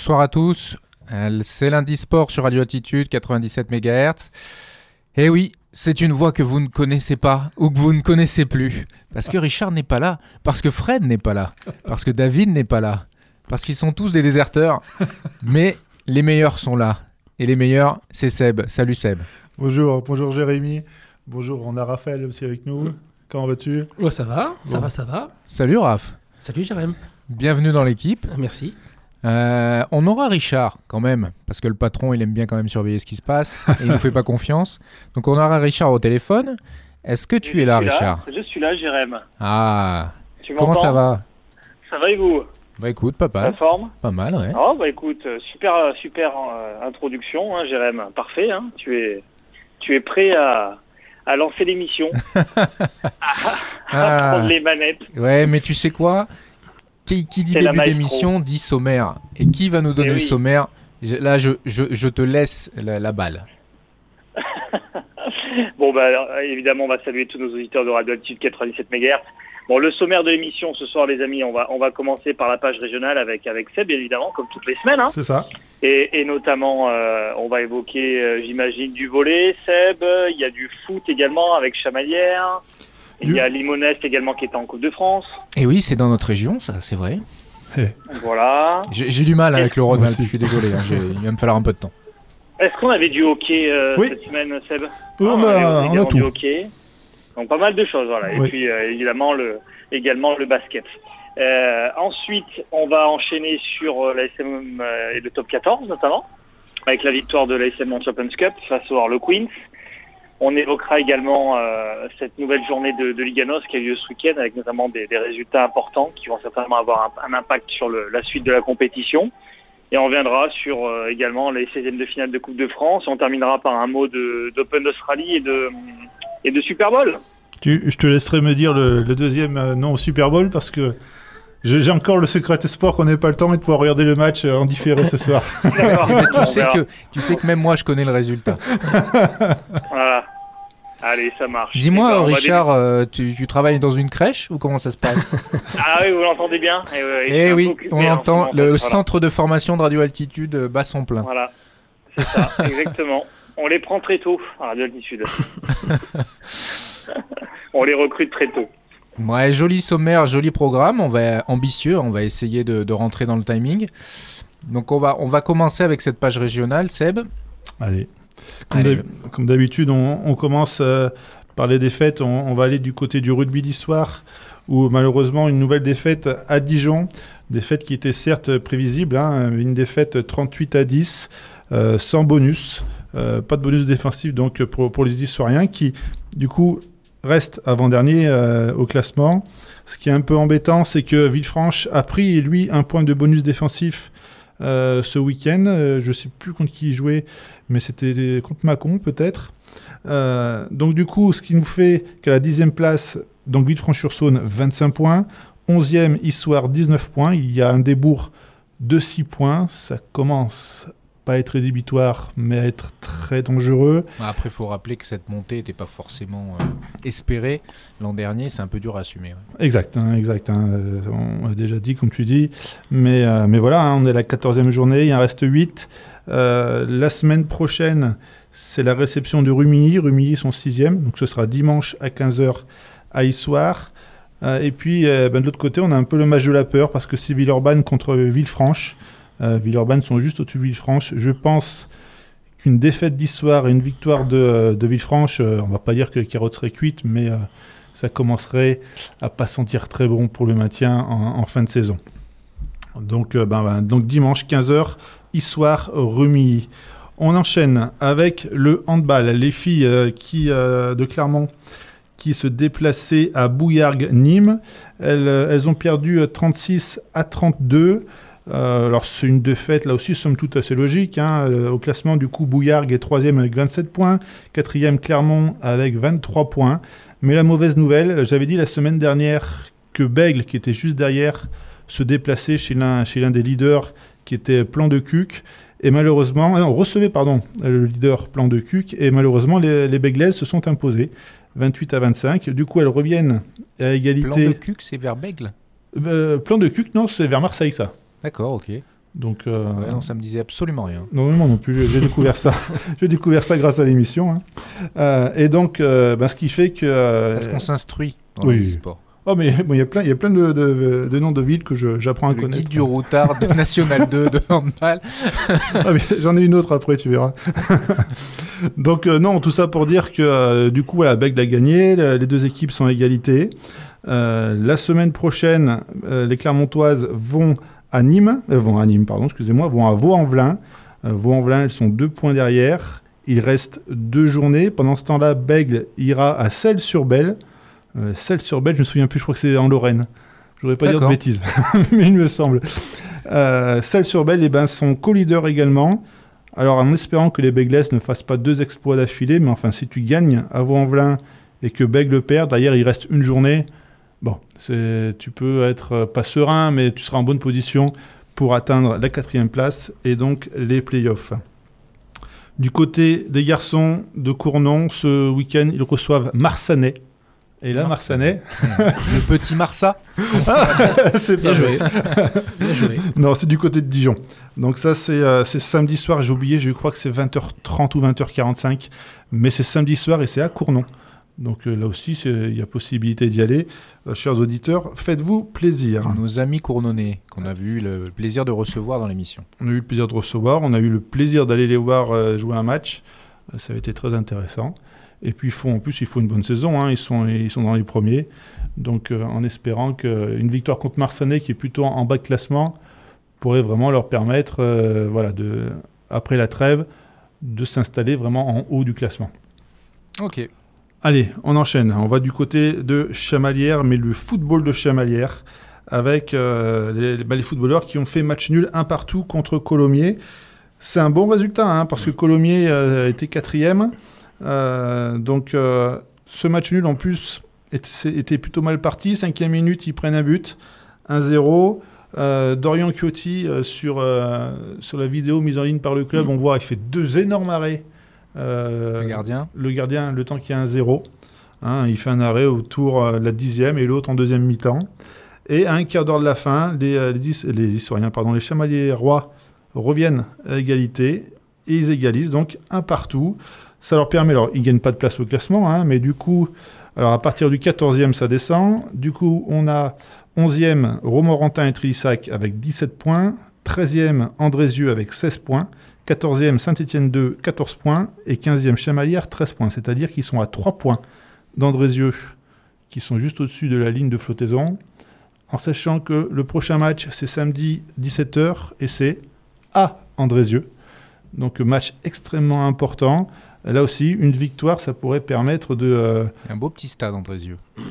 Bonsoir à tous. Euh, C'est lundi sport sur Radio Altitude 97 MHz. Et oui, c'est une voix que vous ne connaissez pas ou que vous ne connaissez plus. Parce que Richard n'est pas là, parce que Fred n'est pas là, parce que David n'est pas là, parce qu'ils sont tous des déserteurs. Mais les meilleurs sont là. Et les meilleurs, c'est Seb. Salut Seb. Bonjour, bonjour Jérémy. Bonjour, on a Raphaël aussi avec nous. Comment vas-tu? Oh, ça va, ça Bon. va, ça va. Salut Raph. Salut Jérém. Bienvenue dans l'équipe. Merci. Euh, on aura Richard quand même, parce que le patron il aime bien quand même surveiller ce qui se passe et il nous fait pas confiance. Donc on aura Richard au téléphone. Est-ce que tu es là, Richard? Je suis là, Jérém. Ah, Tu comment ça va? Ça va et vous? Bah écoute, pas La mal, forme? Pas mal, ouais. Oh, bah écoute, euh, super, euh, super euh, introduction, hein, Jérém. Parfait, hein. tu, es, tu es prêt à, à lancer l'émission, à Ah, prendre les manettes. ouais, mais tu sais quoi? Qui, qui dit début d'émission dit sommaire. Et qui va nous donner Eh le sommaire Là, je, je, je te laisse la, la balle. Bon, bah alors, évidemment, on va saluer tous nos auditeurs de Radio Altitude 97 MHz. Bon, le sommaire de l'émission ce soir, les amis, on va, on va commencer par la page régionale avec, avec Seb, bien évidemment, comme toutes les semaines. Hein. C'est ça. Et, et notamment, euh, on va évoquer, euh, j'imagine, du volet, Seb. Il y a du foot également avec Chamalière. Il y a Limonest également qui est en Coupe de France. Et oui, c'est dans notre région, ça, c'est vrai. Voilà. J'ai du mal avec le Rhône-Alpes, aussi. je suis désolé. hein, il va me falloir un peu de temps. Est-ce qu'on avait du hockey euh, Oui. cette semaine, Seb? Oui, on Ah, a- on a tout. du hockey. Donc pas mal de choses, voilà. Et puis euh, évidemment le également le basket. Euh, ensuite, on va enchaîner sur euh, la SM euh, et le top 14 notamment, avec la victoire de la SM en Champions Cup face au Harlequins. On évoquera également euh, cette nouvelle journée de, de Liganos qui a eu lieu ce week-end, avec notamment des, résultats importants qui vont certainement avoir un, impact sur la suite de la compétition. Et on reviendra sur euh, également les 16e de finale de Coupe de France. On terminera par un mot d'Open d'Australie et de, Super Bowl. Je te laisserai me dire le, deuxième euh, nom Super Bowl parce que j'ai encore le secret espoir qu'on n'ait pas le temps et de pouvoir regarder le match euh, en différé ce soir. Tu, sais que, tu sais que même moi, je connais le résultat. Voilà. Allez, ça marche. Dis-moi, Eh ben, Richard, euh, tu, tu travailles dans une crèche ou comment ça se passe Ah oui, vous l'entendez bien Eh, Eh oui, on en ce entend moment, le voilà. centre de formation de Radio Altitude euh, bat son plein. Voilà. C'est ça, exactement. On les prend très tôt à Radio Altitude. on les recrute très tôt. Ouais, joli sommaire, joli programme. On va ambitieux, on va essayer de, de rentrer dans le timing. Donc on va, on va commencer avec cette page régionale, Seb. Allez. Comme d'habitude, on, on commence euh, par les défaites. On, on va aller du côté du rugby d'histoire, où malheureusement une nouvelle défaite à Dijon. Défaite qui était certes prévisible, hein, une défaite 38 à 10, euh, sans bonus. Euh, pas de bonus défensif donc pour, pour les Historiens qui, du coup, restent avant-dernier euh, au classement. Ce qui est un peu embêtant, c'est que Villefranche a pris, lui, un point de bonus défensif euh, ce week-end. Euh, je ne sais plus contre qui il jouait, mais c'était contre Macon peut-être. Donc du coup, ce qui nous fait qu'à la dixième place, donc Villefranche-sur-Saône, 25 points. 11e, Histoire, 19 points. Il y a un débours de 6 points. Ça commence pas être rédhibitoire, mais à être très dangereux. Après, il faut rappeler que cette montée n'était pas forcément euh, espérée l'an dernier. C'est un peu dur à assumer. ouais. Exact, hein, exact. hein, euh, on l'a déjà dit, comme tu dis. Mais, euh, mais voilà, hein, on est à la 14e journée, il en reste 8. Euh, la semaine prochaine, c'est la réception de Rumilly. Rumilly sont 6e, donc ce sera dimanche à 15h à Issoire. Et puis, ben, de l'autre côté, on a un peu le match de la peur parce que c'est Villeurbanne contre Villefranche. Euh, Villeurbanne sont juste au-dessus de Villefranche. Je pense qu'une défaite d'Issoire et une victoire de, de Villefranche, euh, on va pas dire que les carottes seraient cuites, mais euh, ça commencerait à pas sentir très bon pour le maintien en, fin de saison. Donc, euh, ben, dimanche 15h, Issoire Rumilly. On enchaîne avec le handball. Les filles euh, qui, euh, de Clermont qui se déplaçaient à Bouillargues-Nîmes. Elles, euh, elles ont perdu euh, 36 à 32. Euh, alors c'est une défaite là aussi somme toute assez logique. hein. Euh, au classement du coup Bouillargues est troisième avec 27 points, quatrième Clermont avec 23 points. Mais la mauvaise nouvelle, j'avais dit la semaine dernière que Bègle, qui était juste derrière, se déplaçait chez l'un chez l'un des leaders qui était Plan de Cuc. Et malheureusement, ah non, recevait pardon, le leader Plan de Cuc. Et malheureusement, les, les Bèglaises se sont imposées 28 à 25. Du coup, elles reviennent à égalité. Plan de cuc, c'est vers Bègle? Euh, plan de Cuc, non, c'est vers Marseille, ça. D'accord, ok. Donc, euh, Ouais, non, ça me disait absolument rien. non, moi non plus, j'ai découvert ça. j'ai découvert ça grâce à l'émission. hein. Euh, et donc, euh, ben, ce qui fait que. euh, Est-ce qu'on s'instruit dans oui. le sport Oh, mais bon, il y a plein, il y a plein de, de- de noms de villes que j'apprends à Le connaître. guide du routard de National 2 de handball. Ah, J'en ai une autre après, tu verras. Donc non, tout ça pour dire que du coup, voilà, Bègle a gagné, le- les deux équipes sont à égalité. La semaine prochaine, les Clermontoises vont à Nîmes, euh, vont à Nîmes, pardon, excusez-moi, vont à Vaux-en-Velin. Euh, Vaux-en-Velin, elles sont deux points derrière. Il reste deux journées. Pendant ce temps-là, Bègle ira à Celles-sur-Belle. Euh, Celles-sur-Belle, je me souviens plus, je crois que c'est en Lorraine. Je voudrais pas dire de bêtises, mais il me semble. Euh, Celles-sur-Belle, eh ben, sont co-leaders également. Alors, en espérant que les Beglaises ne fassent pas deux exploits d'affilée, mais enfin, si tu gagnes à Vaux-en-Velin et que Bègle perd, derrière, il reste une journée. Tu peux être euh, pas serein, mais tu seras en bonne position pour atteindre la quatrième place et donc les playoffs. Du côté des garçons de Cournon, ce week-end, ils reçoivent Marsanais. Et là, Marsanais, Le petit Marsa. c'est Bien joué. Bien joué. Non, c'est du côté de Dijon. Donc ça, c'est euh, c'est samedi soir. J'ai oublié, je crois que c'est 20h30 ou 20h45. Mais c'est samedi soir et c'est à Cournon. Donc euh, là aussi, il y a possibilité d'y aller. Euh, chers auditeurs, faites-vous plaisir. Nos amis cournonnais qu'on a eu le plaisir de recevoir dans l'émission. On a eu le plaisir de recevoir. On a eu le plaisir d'aller les voir euh, jouer un match. Ça a été très intéressant. Et puis, faut, en plus, il faut une bonne saison. hein. Ils, sont, ils sont dans les premiers. Donc, euh, en espérant qu'une victoire contre Marsanais, qui est plutôt en, en bas de classement, pourrait vraiment leur permettre, euh, voilà, de, après la trêve, de s'installer vraiment en haut du classement. Ok. Allez, on enchaîne. On va du côté de Chamalières, mais le football de Chamalières, avec euh, les, bah, les footballeurs qui ont fait match nul un partout contre Colomiers. C'est un bon résultat, hein, parce que Colomiers euh, était quatrième. Euh, donc, ce match nul, en plus, était, était plutôt mal parti. Cinquième minute, ils prennent un but. 1-0. Euh, Dorian Chiotti, euh, sur, euh, sur la vidéo mise en ligne par le club, on voit il fait deux énormes arrêts. Euh, Le gardien. le gardien, le temps qu'il y a un zéro, hein, il fait un arrêt autour euh, de la dixième et l'autre en deuxième mi-temps. Et à un quart d'heure de la fin, les, euh, les, Is- les historiens, pardon, les chamaliers rois reviennent à égalité et ils égalisent donc un partout. Ça leur permet, alors ils gagnent pas de place au classement, hein, mais du coup, alors à partir du 14e, ça descend. Du coup, on a 11e Romorantin et Trissac avec 17 points, 13e Andrézieux avec 16 points, 14e Saint-Étienne 2, 14 points, et 15e Chamalières, 13 points. C'est-à-dire qu'ils sont à 3 points d'Andrézieux, qui sont juste au-dessus de la ligne de flottaison, en sachant que le prochain match, c'est samedi 17h, et c'est à Andrézieux. Donc match extrêmement important. Là aussi, une victoire, ça pourrait permettre de... euh, Un beau petit stade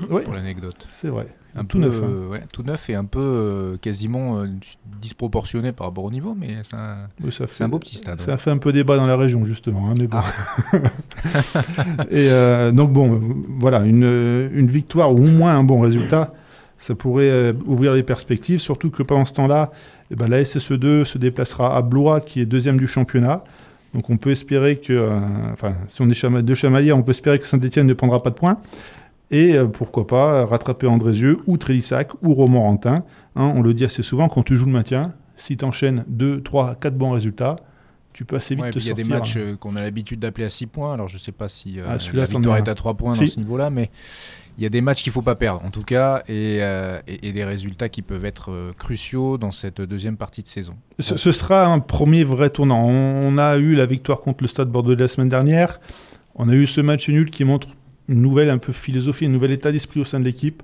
Ouais, pour l'anecdote. c'est vrai. Un Tout peu, neuf, hein. ouais, tout neuf et un peu euh, quasiment euh, disproportionné par rapport au niveau, mais c'est un, Oui, ça fait- c'est un beau petit stade. Ça ouais. fait un peu débat dans la région, justement. hein, mais bon. Ah. Et euh, donc, bon, voilà, une, une victoire ou au moins un bon résultat, ça pourrait ouvrir les perspectives, surtout que pendant ce temps-là, eh ben, la SSE2 se déplacera à Blois, qui est deuxième du championnat. Donc, on peut espérer que, enfin, si on est chama- deux chamaliers, on peut espérer que Saint-Etienne ne prendra pas de points. Et euh, pourquoi pas rattraper Andrézieux ou Trélissac ou Romorantin. Hein, on le dit assez souvent, quand tu joues le maintien, si tu enchaînes 2, 3, 4 bons résultats, tu peux assez vite Ouais, te il y a des matchs euh, qu'on a l'habitude d'appeler à 6 points, alors je sais pas si euh, Ah, la victoire est à 3 points Si. dans ce niveau-là, mais il y a des matchs qu'il faut pas perdre, en tout cas, et, euh, et, et des résultats qui peuvent être cruciaux dans cette deuxième partie de saison. Ce, ce sera un premier vrai tournant. On, on a eu la victoire contre le Stade Bordelais la semaine dernière. On a eu ce match nul qui montre une nouvelle un peu philosophie, un nouvel état d'esprit au sein de l'équipe.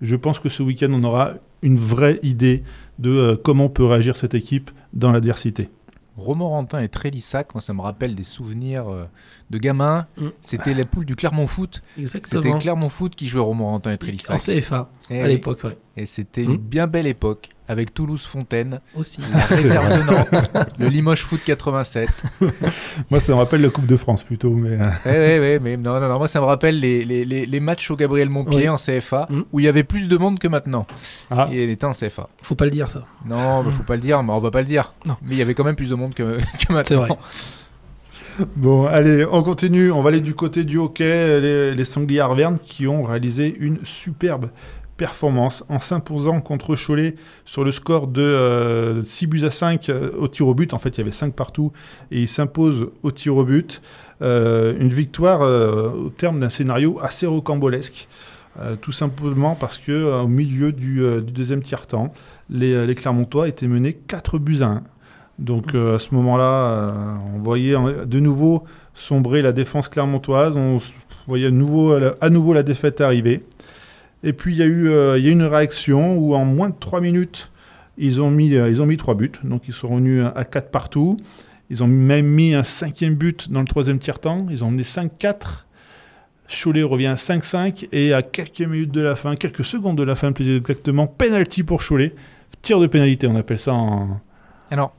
Je pense que ce week-end, on aura une vraie idée de euh, comment peut réagir cette équipe dans l'adversité. Romorantin et Trélissac, moi ça me rappelle des souvenirs euh, de gamins. Mm. C'était la poule du Clermont Foot. C'était. Clermont Foot qui jouait Romorantin et En Trélissac. CFA, Eh à l'époque, ouais. Et c'était une Mm. bien belle époque, avec Toulouse-Fontaine, Aussi. la réserve de Nantes, le Limoges Foot 87. Moi, ça me rappelle la Coupe de France plutôt. Mais, euh, Ouais, ouais, ouais, mais non, non, non, moi ça me rappelle les, les, les, les matchs au Gabriel Montpied Oui. en CFA, Mm. où il y avait plus de monde que maintenant. ah, Et il était en CFA. Faut pas le dire, ça. Non, bah, faut pas le dire, mais on va pas le dire. Non. Mais il y avait quand même plus de monde que, que maintenant. C'est vrai. Bon, allez, on continue. On va aller du côté du hockey. Les, les Sangliers Arvernes qui ont réalisé une superbe performance en s'imposant contre Cholet sur le score de 6 buts à 5 au tir au but. En fait, il y avait 5 partout et il s'impose au tir au but. une victoire au terme d'un scénario assez rocambolesque. tout simplement parce que au milieu du, deuxième tiers-temps, les, Clermontois étaient menés 4 buts à 1. Donc à ce moment-là, on voyait de nouveau sombrer la défense clermontoise. On voyait nouveau, à nouveau la défaite arriver. Et puis il y, a eu, euh, il y a une réaction où en moins de 3 minutes, ils ont mis, euh, ils ont mis 3 buts. Donc ils sont revenus à 4 partout. Ils ont même mis un cinquième but dans le troisième tiers-temps. Ils ont mené 5-4. Cholet revient à 5-5 et à quelques minutes de la fin, quelques secondes de la fin plus exactement, penalty pour Cholet. Tir de pénalité, on appelle ça en... Alors,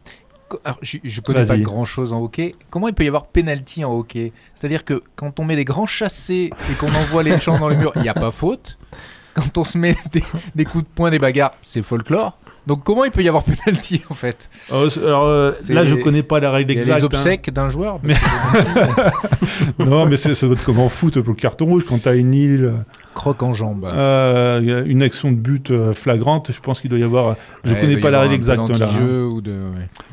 je, ne connais pas grand chose en hockey. Comment il peut y avoir penalty en hockey? C'est-à-dire que quand on met des grands chassés et qu'on envoie les gens dans le mur, il n'y a pas faute? Quand on se met des, coups de poing, des bagarres, c'est folklore. Donc comment il peut y avoir penalty en fait? Oh, Alors euh, là, je connais pas la règle exacte. Les hein. obsèques d'un joueur. Mais... non, mais ça doit être comme en foot pour le carton rouge quand tu as une île. Croque en jambe. Euh, une action de but euh, flagrante. Je pense qu'il doit y avoir. Je ne connais pas la règle exacte là. Hein. Ou de...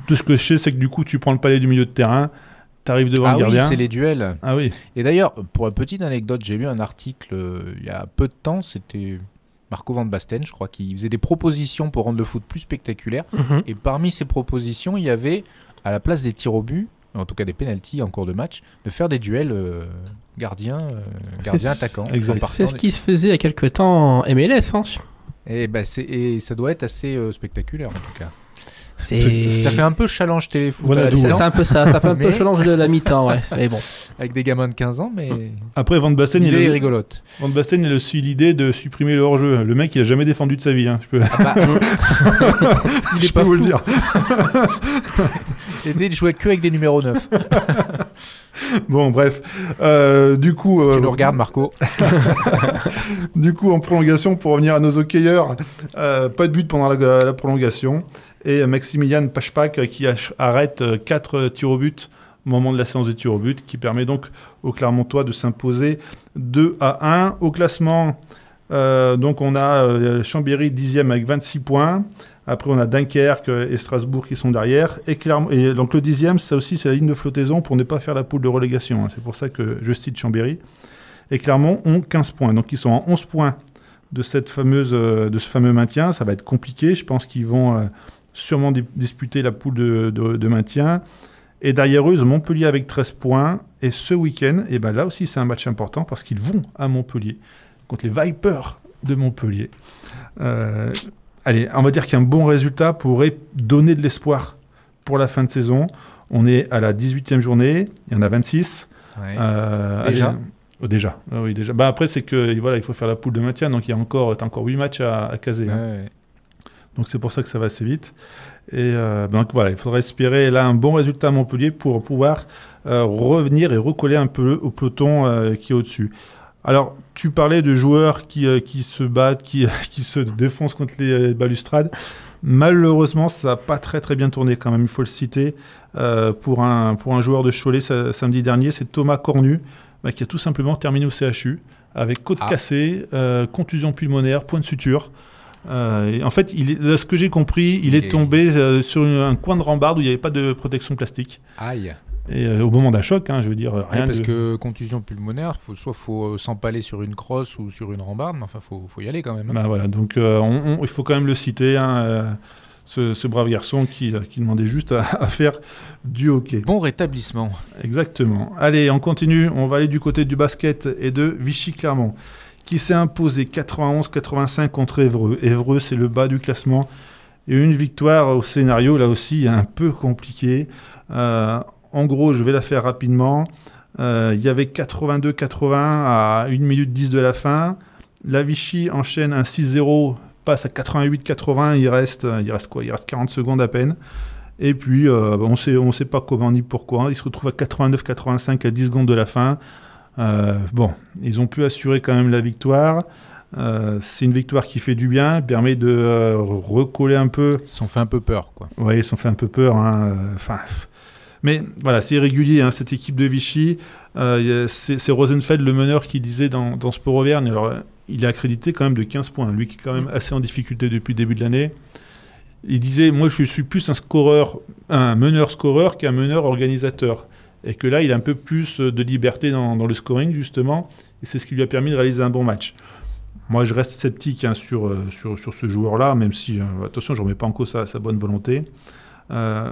Tout ce que je sais, c'est que du coup, tu prends le palais du milieu de terrain. Tu arrives devant ah le gardien. Oui, c'est les duels. Ah oui. Et d'ailleurs, pour une petite anecdote, j'ai lu un article il y a peu de temps. C'était Marco Van Basten, je crois, qui faisait des propositions pour rendre le foot plus spectaculaire. Mhm. Et parmi ces propositions, il y avait, à la place des tirs au but, en tout cas des pénalties en cours de match, de faire des duels euh, gardien, euh, gardien attaquant. C'est ce qui se faisait il y a quelques temps en MLS. Hein. Et, bah, et ça doit être assez euh, spectaculaire en tout cas. Ça fait un peu challenge téléfoot. c'est un peu ça, ça fait un peu challenge de la mi-temps, ouais. Mais bon. Avec des gamins de 15 ans, mais. Après, Van Basten, il est rigolote. Van Basten, il a aussi l'idée de supprimer le hors-jeu. Le mec, il a jamais défendu de sa vie. Hein. Je peux, ah bah, il est pas vous le dire. L'idée de jouer que avec des numéros 9. bon, bref. Euh, du coup. Tu nous euh, regardes, Marco. du coup, en prolongation, pour revenir à nos hockeyeurs, euh, pas de but pendant la, la prolongation et Maximilian Pachpak qui arrête 4 euh, tirs au but au moment de la séance de tirs au but, qui permet donc au Clermontois de s'imposer 2 à 1. Au classement, euh, donc on a euh, Chambéry 10e avec 26 points. Après, on a Dunkerque et Strasbourg qui sont derrière. Et, et donc le 10e, ça aussi, c'est la ligne de flottaison pour ne pas faire la poule de relégation. Hein. C'est pour ça que je cite Chambéry. Et Clermont ont 15 points. Donc ils sont en 11 points de, cette fameuse, de ce fameux maintien. Ça va être compliqué. Je pense qu'ils vont sûrement disputer la poule de, maintien. Et derrière eux, Montpellier avec 13 points. Et ce week-end, et eh ben là aussi, c'est un match important parce qu'ils vont à Montpellier contre les Vipers de Montpellier. Euh, allez, on va dire qu'un bon résultat pourrait donner de l'espoir pour la fin de saison. On est à la 18e journée, il y en a 26. Euh, déjà oh, Déjà, ah oui, déjà. Bah après, c'est que voilà, il faut faire la poule de maintien, donc il y a encore, encore 8 matchs à, caser. Hein. Donc c'est pour ça que ça va assez vite. Et euh, donc voilà, il faudra espérer là un bon résultat à Montpellier pour pouvoir euh, revenir et recoller un peu au peloton euh, qui est au-dessus. Alors, tu parlais de joueurs qui, qui se battent, qui, qui, se défoncent contre les balustrades. Malheureusement, ça n'a pas très très bien tourné quand même, il faut le citer. pour, un, pour un joueur de Cholet samedi dernier, c'est Thomas Cornu, bah, qui a tout simplement terminé au CHU avec côte ah. cassée, contusion pulmonaire, point de suture. Euh, en fait, il est, ce que j'ai compris, il, est, tombé euh, sur un coin de rambarde où il n'y avait pas de protection plastique. Aïe. Et euh, au moment d'un choc, hein, je veux dire, rien parce que contusion pulmonaire, faut, soit faut s'empaler sur une crosse ou sur une rambarde, mais enfin, faut, faut y aller quand même. Hein. Bah, voilà, donc il faut quand même le citer. Hein, ce, brave garçon qui, qui demandait juste à, à, faire du hockey. Bon rétablissement. Exactement. Allez, on continue. On va aller du côté du basket et de Vichy-Clermont qui s'est imposé 91-85 contre Évreux. Évreux, c'est le bas du classement. Et une victoire au scénario, là aussi, un peu compliqué. Euh, en gros, je vais la faire rapidement. Euh, il y avait 82-80 à 1 minute 10 de la fin. La Vichy enchaîne un 6-0, passe à 88-80. Il reste, il reste quoi? Il reste 40 secondes à peine. Et puis, euh, on sait, ne sait pas comment ni pourquoi. Il se retrouve à 89-85 à 10 secondes de la fin. Euh, bon, ils ont pu assurer quand même la victoire. Euh, c'est une victoire qui fait du bien, permet de euh, recoller un peu. Ils sont fait un peu peur, quoi. Oui, ils sont fait un peu peur. Hein, enfin, mais voilà, c'est irrégulier, hein, cette équipe de Vichy. c'est Rosenfeld, le meneur, qui disait dans, dans Sport Auvergne. Alors, il est accrédité quand même de 15 points. Lui qui est quand même assez en difficulté depuis le début de l'année. Il disait, moi je suis plus un scoreur, un meneur scoreur qu'un meneur organisateur. Et que là, il a un peu plus de liberté dans, le scoring, justement. Et c'est ce qui lui a permis de réaliser un bon match. Moi, je reste sceptique hein, sur, euh, sur, sur, ce joueur-là, même si, euh, attention, je ne remets pas en cause sa, sa bonne volonté. Euh,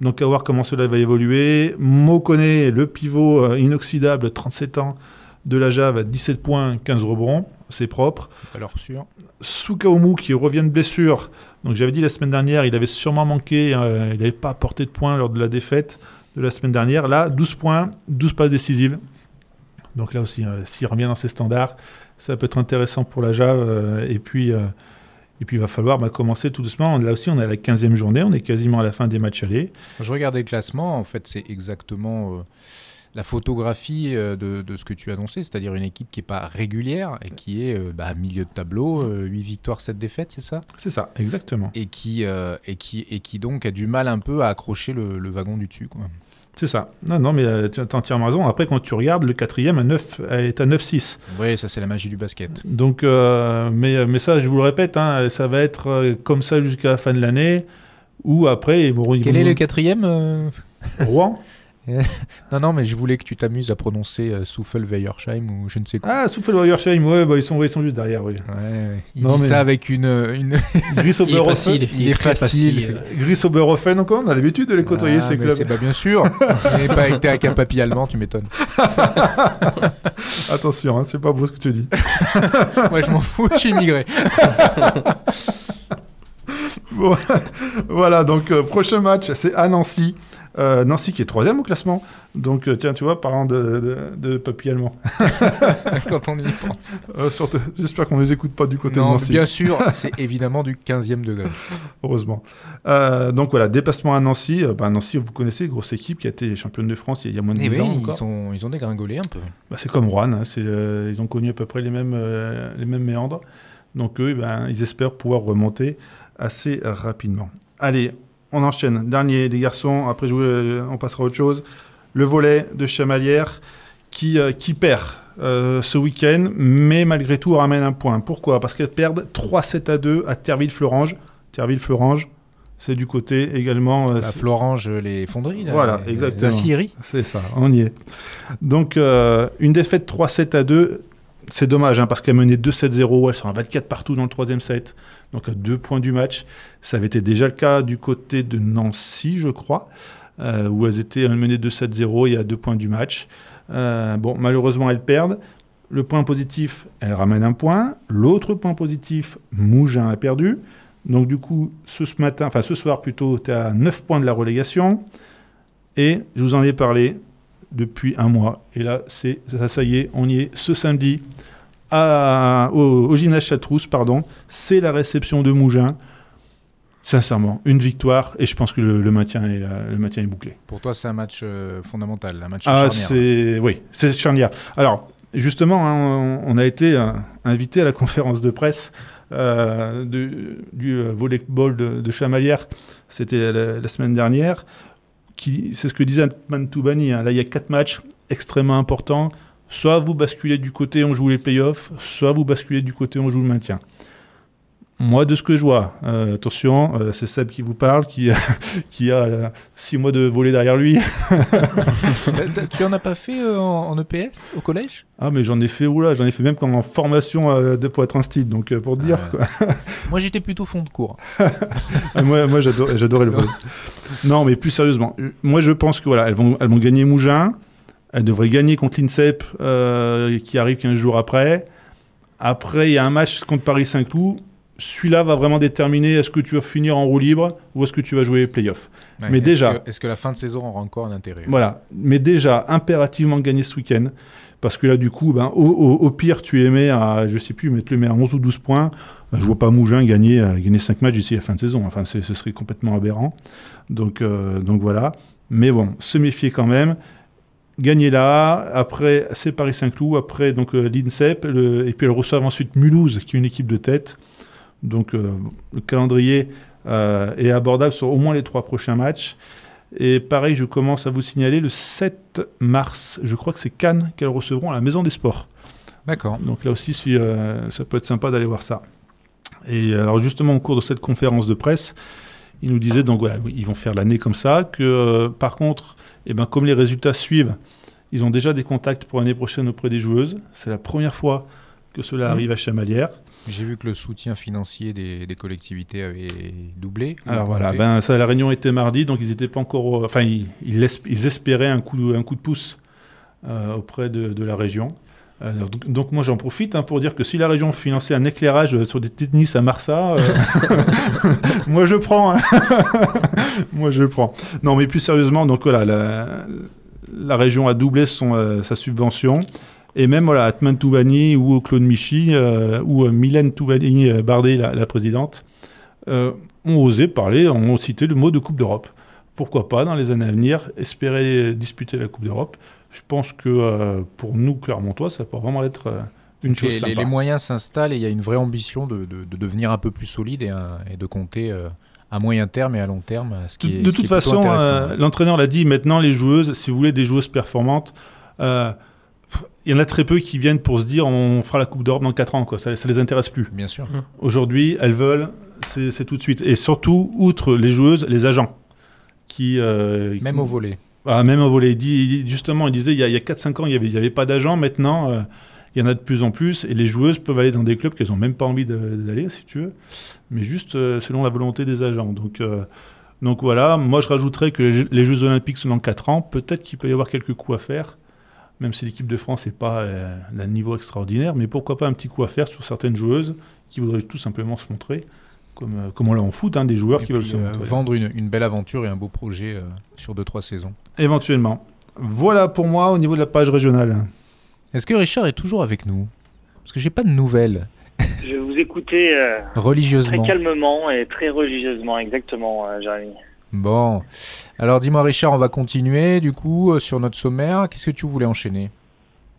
donc, à voir comment cela va évoluer. Mokone, le pivot inoxydable, 37 ans, de la Jave, 17 points, 15 rebonds. C'est propre. Alors sûr. Sukaomu, qui revient de blessure. Donc, j'avais dit la semaine dernière, il avait sûrement manqué, il n'avait pas apporté de points lors de la défaite de la semaine dernière. Là, 12 points, 12 passes décisives. Donc là aussi, s'il revient dans ses standards, ça peut être intéressant pour la Java. Euh, et puis, euh, et puis il va falloir bah, commencer tout doucement. Là aussi, on est à la 15e journée, on est quasiment à la fin des matchs allés. Je regardais le classement, en fait, c'est exactement euh, la photographie de, ce que tu annoncé, c'est-à-dire une équipe qui n'est pas régulière et qui est bah, milieu de tableau, 8 victoires, 7 défaites, c'est ça? C'est ça, exactement. Et qui, et, qui, et qui donc a du mal un peu à accrocher le, le wagon du dessus. Quoi. C'est ça. Non, non, mais euh, tu as entièrement raison. Après, quand tu regardes, le quatrième à 9, est à 9-6. Oui, ça, c'est la magie du basket. Donc, euh, mais, mais ça, je vous le répète, hein, ça va être euh, comme ça jusqu'à la fin de l'année. Ou après, ils vont. Quel est le quatrième Rouen non, non, mais je voulais que tu t'amuses à prononcer euh, Souffel Weyersheim ou je ne sais quoi. Ah, Souffel Weyersheim, ouais, bah, ils, sont, ils sont juste derrière, oui. Ouais, Il dit ça avec une. une... Gris facile. Il, est facile. Gris au beurre encore, on a l'habitude de les côtoyer, ah, ces clubs. C'est pas bien sûr. Mais pas avec, avec un papy allemand, tu m'étonnes. Attention, hein, c'est pas beau ce que tu dis. Moi, je m'en fous, je suis immigré. voilà, donc euh, prochain match, c'est à Nancy. Euh, Nancy qui est troisième au classement. Donc, euh, tiens, tu vois, parlant de, de, papy allemand. Quand on y pense. Euh, j'espère qu'on ne les écoute pas du côté de Nancy. Bien sûr, c'est évidemment du 15e degré. Heureusement. donc voilà, déplacement à Nancy. Bah, Nancy, vous connaissez, grosse équipe qui a été championne de France il y a moins de 10 eh ans. Ils, sont, ils ont dégringolé un peu. Bah, c'est comme Rouen, hein, ils ont connu à peu près les mêmes, les mêmes méandres. Donc eux, ben, ils espèrent pouvoir remonter assez rapidement. Allez, on enchaîne. Dernier, les garçons. Après, on passera à autre chose. Le volet de Chamalière qui, euh, qui perd euh, ce week-end, mais malgré tout ramène un point. Pourquoi? Parce qu'elles perdent 3-7 à 2 à Terville-Florange. Terville-Florange, c'est du côté également. Euh, la Florange, les fonderies. Là, voilà, exactement. La scierie. C'est ça, on y est. Donc, une défaite 3-7 à 2. C'est dommage, hein, parce qu'elle menait 2-7-0. Elles sont à 24 partout dans le troisième set donc à deux points du match. Ça avait été déjà le cas du côté de Nancy, je crois, euh, où elles étaient menées 2-7-0 et à deux points du match. Euh, bon, malheureusement, elles perdent. Le point positif, elles ramènent un point. L'autre point positif, Mougin a perdu. Donc du coup, ce, matin, enfin ce soir plutôt, tu es à 9 points de la relégation. Et je vous en ai parlé depuis un mois. Et là, c'est ça, ça y est, on y est ce samedi au, gymnase Chatrousse, pardon, c'est la réception de Mougin. Sincèrement, une victoire et je pense que le, maintien, est, euh, le maintien est bouclé. Pour toi, c'est un match euh, fondamental, un match ah, c'est Oui, c'est charnière. Alors, justement, hein, on, a été euh, invité à la conférence de presse du volleyball de, de Chamalières. C'était la, semaine dernière. C'est ce que disait Mantoubani. Hein. Là, il y a quatre matchs extrêmement importants soit vous basculez du côté on joue les playoffs, soit vous basculez du côté on joue le maintien. Moi, de ce que je vois, euh, attention, euh, c'est Seb qui vous parle, qui, qui a euh, six mois de voler derrière lui. tu en as pas fait en, EPS au collège? Ah, mais j'en ai fait, oula, j'en ai fait même comme en formation pour être un style, donc pour te dire. Quoi. moi, j'étais plutôt fond de cours. Ah, moi, moi j'adorais le volet. non, mais plus sérieusement, moi, je pense que voilà, elles vont, elles vont gagner Mougin. Elle devrait gagner contre l'INSEP qui arrive 15 jours après. Après, il y a un match contre Paris Saint-Cloud. Celui-là va vraiment déterminer est-ce que tu vas finir en roue libre ou est-ce que tu vas jouer les playoffs. Mais déjà. Est-ce que, la fin de saison aura encore un intérêt Voilà. Mais déjà, impérativement gagner ce week-end. Parce que là, du coup, ben, au, pire, tu émets à, je sais plus, mais tu à 11 ou 12 points. Je je vois pas Mougin gagner, euh, gagner 5 matchs d'ici la fin de saison. Enfin, ce serait complètement aberrant. Donc, euh, donc voilà. Mais bon, se méfier quand même gagner là, après c'est Paris Saint-Cloud, après donc euh, l'INSEP, et puis elles reçoivent ensuite Mulhouse, qui est une équipe de tête. Donc euh, le calendrier euh, est abordable sur au moins les trois prochains matchs. Et pareil, je commence à vous signaler le 7 mars, je crois que c'est Cannes qu'elles recevront à la Maison des Sports. D'accord. Donc là aussi, ça peut être sympa d'aller voir ça. Et alors justement, au cours de cette conférence de presse, ils nous disaient donc voilà, ils vont faire l'année comme ça, que par contre, eh ben, comme les résultats suivent, ils ont déjà des contacts pour l'année prochaine auprès des joueuses. C'est la première fois que cela mmh. arrive à Chamalières. J'ai vu que le soutien financier des, collectivités avait doublé. Alors voilà, ben, ça, la réunion était mardi, donc ils n'étaient pas encore. Enfin, ils, ils, espéraient un coup, un coup de pouce euh, auprès de, la région. Euh, donc, moi j'en profite hein, pour dire que si la région finançait un éclairage sur des tennis à Marsa, euh, moi je prends. Hein. moi je prends. Non mais plus sérieusement, donc voilà, la, la région a doublé son, sa subvention. Et même voilà, Atman Toubani ou Claude Michy euh, ou euh, Mylène Toubani euh, Bardet, la, présidente, ont osé parler, ont cité le mot de Coupe d'Europe. Pourquoi pas, dans les années à venir, espérer disputer la Coupe d'Europe Je pense que pour nous, Clermontois, ça peut vraiment être une chose sympa. Les, moyens s'installent et il y a une vraie ambition de, devenir un peu plus solide et, de compter à moyen terme et à long terme. Ce qui de, toute façon, l'entraîneur l'a dit, maintenant les joueuses, si vous voulez des joueuses performantes, il y en a très peu qui viennent pour se dire on fera la Coupe d'Europe dans 4 ans. Quoi. Ça ne les intéresse plus. Bien sûr. Mmh. Aujourd'hui, elles veulent, c'est tout de suite. Et surtout, outre les joueuses, les agents. Qui, euh, même au volet. Ah, même au volet. Il justement, il disait il y a, a 4-5 ans, il n'y avait, avait pas d'agents. Maintenant, euh, il y en a de plus en plus. Et les joueuses peuvent aller dans des clubs qu'elles n'ont même pas envie d'aller, si tu veux. Mais juste euh, selon la volonté des agents. Donc. donc voilà, moi je rajouterais que les, les Jeux Olympiques sont dans 4 ans. Peut-être qu'il peut y avoir quelques coups à faire même si l'équipe de France n'est pas euh, d'un niveau extraordinaire, mais pourquoi pas un petit coup à faire sur certaines joueuses qui voudraient tout simplement se montrer, comme, euh, comme on l'a en foot, hein, des joueurs qui veulent se euh, montrer. Vendre une, belle aventure et un beau projet sur 2-3 saisons. Éventuellement. Voilà pour moi au niveau de la page régionale. Est-ce que Richard est toujours avec nous? Parce que j'ai pas de nouvelles. Je vais vous écouter religieusement. Très calmement et très religieusement, exactement, Jérémy. Bon. Alors dis-moi Richard, on va continuer du coup euh, sur notre sommaire. Qu'est-ce que tu voulais enchaîner?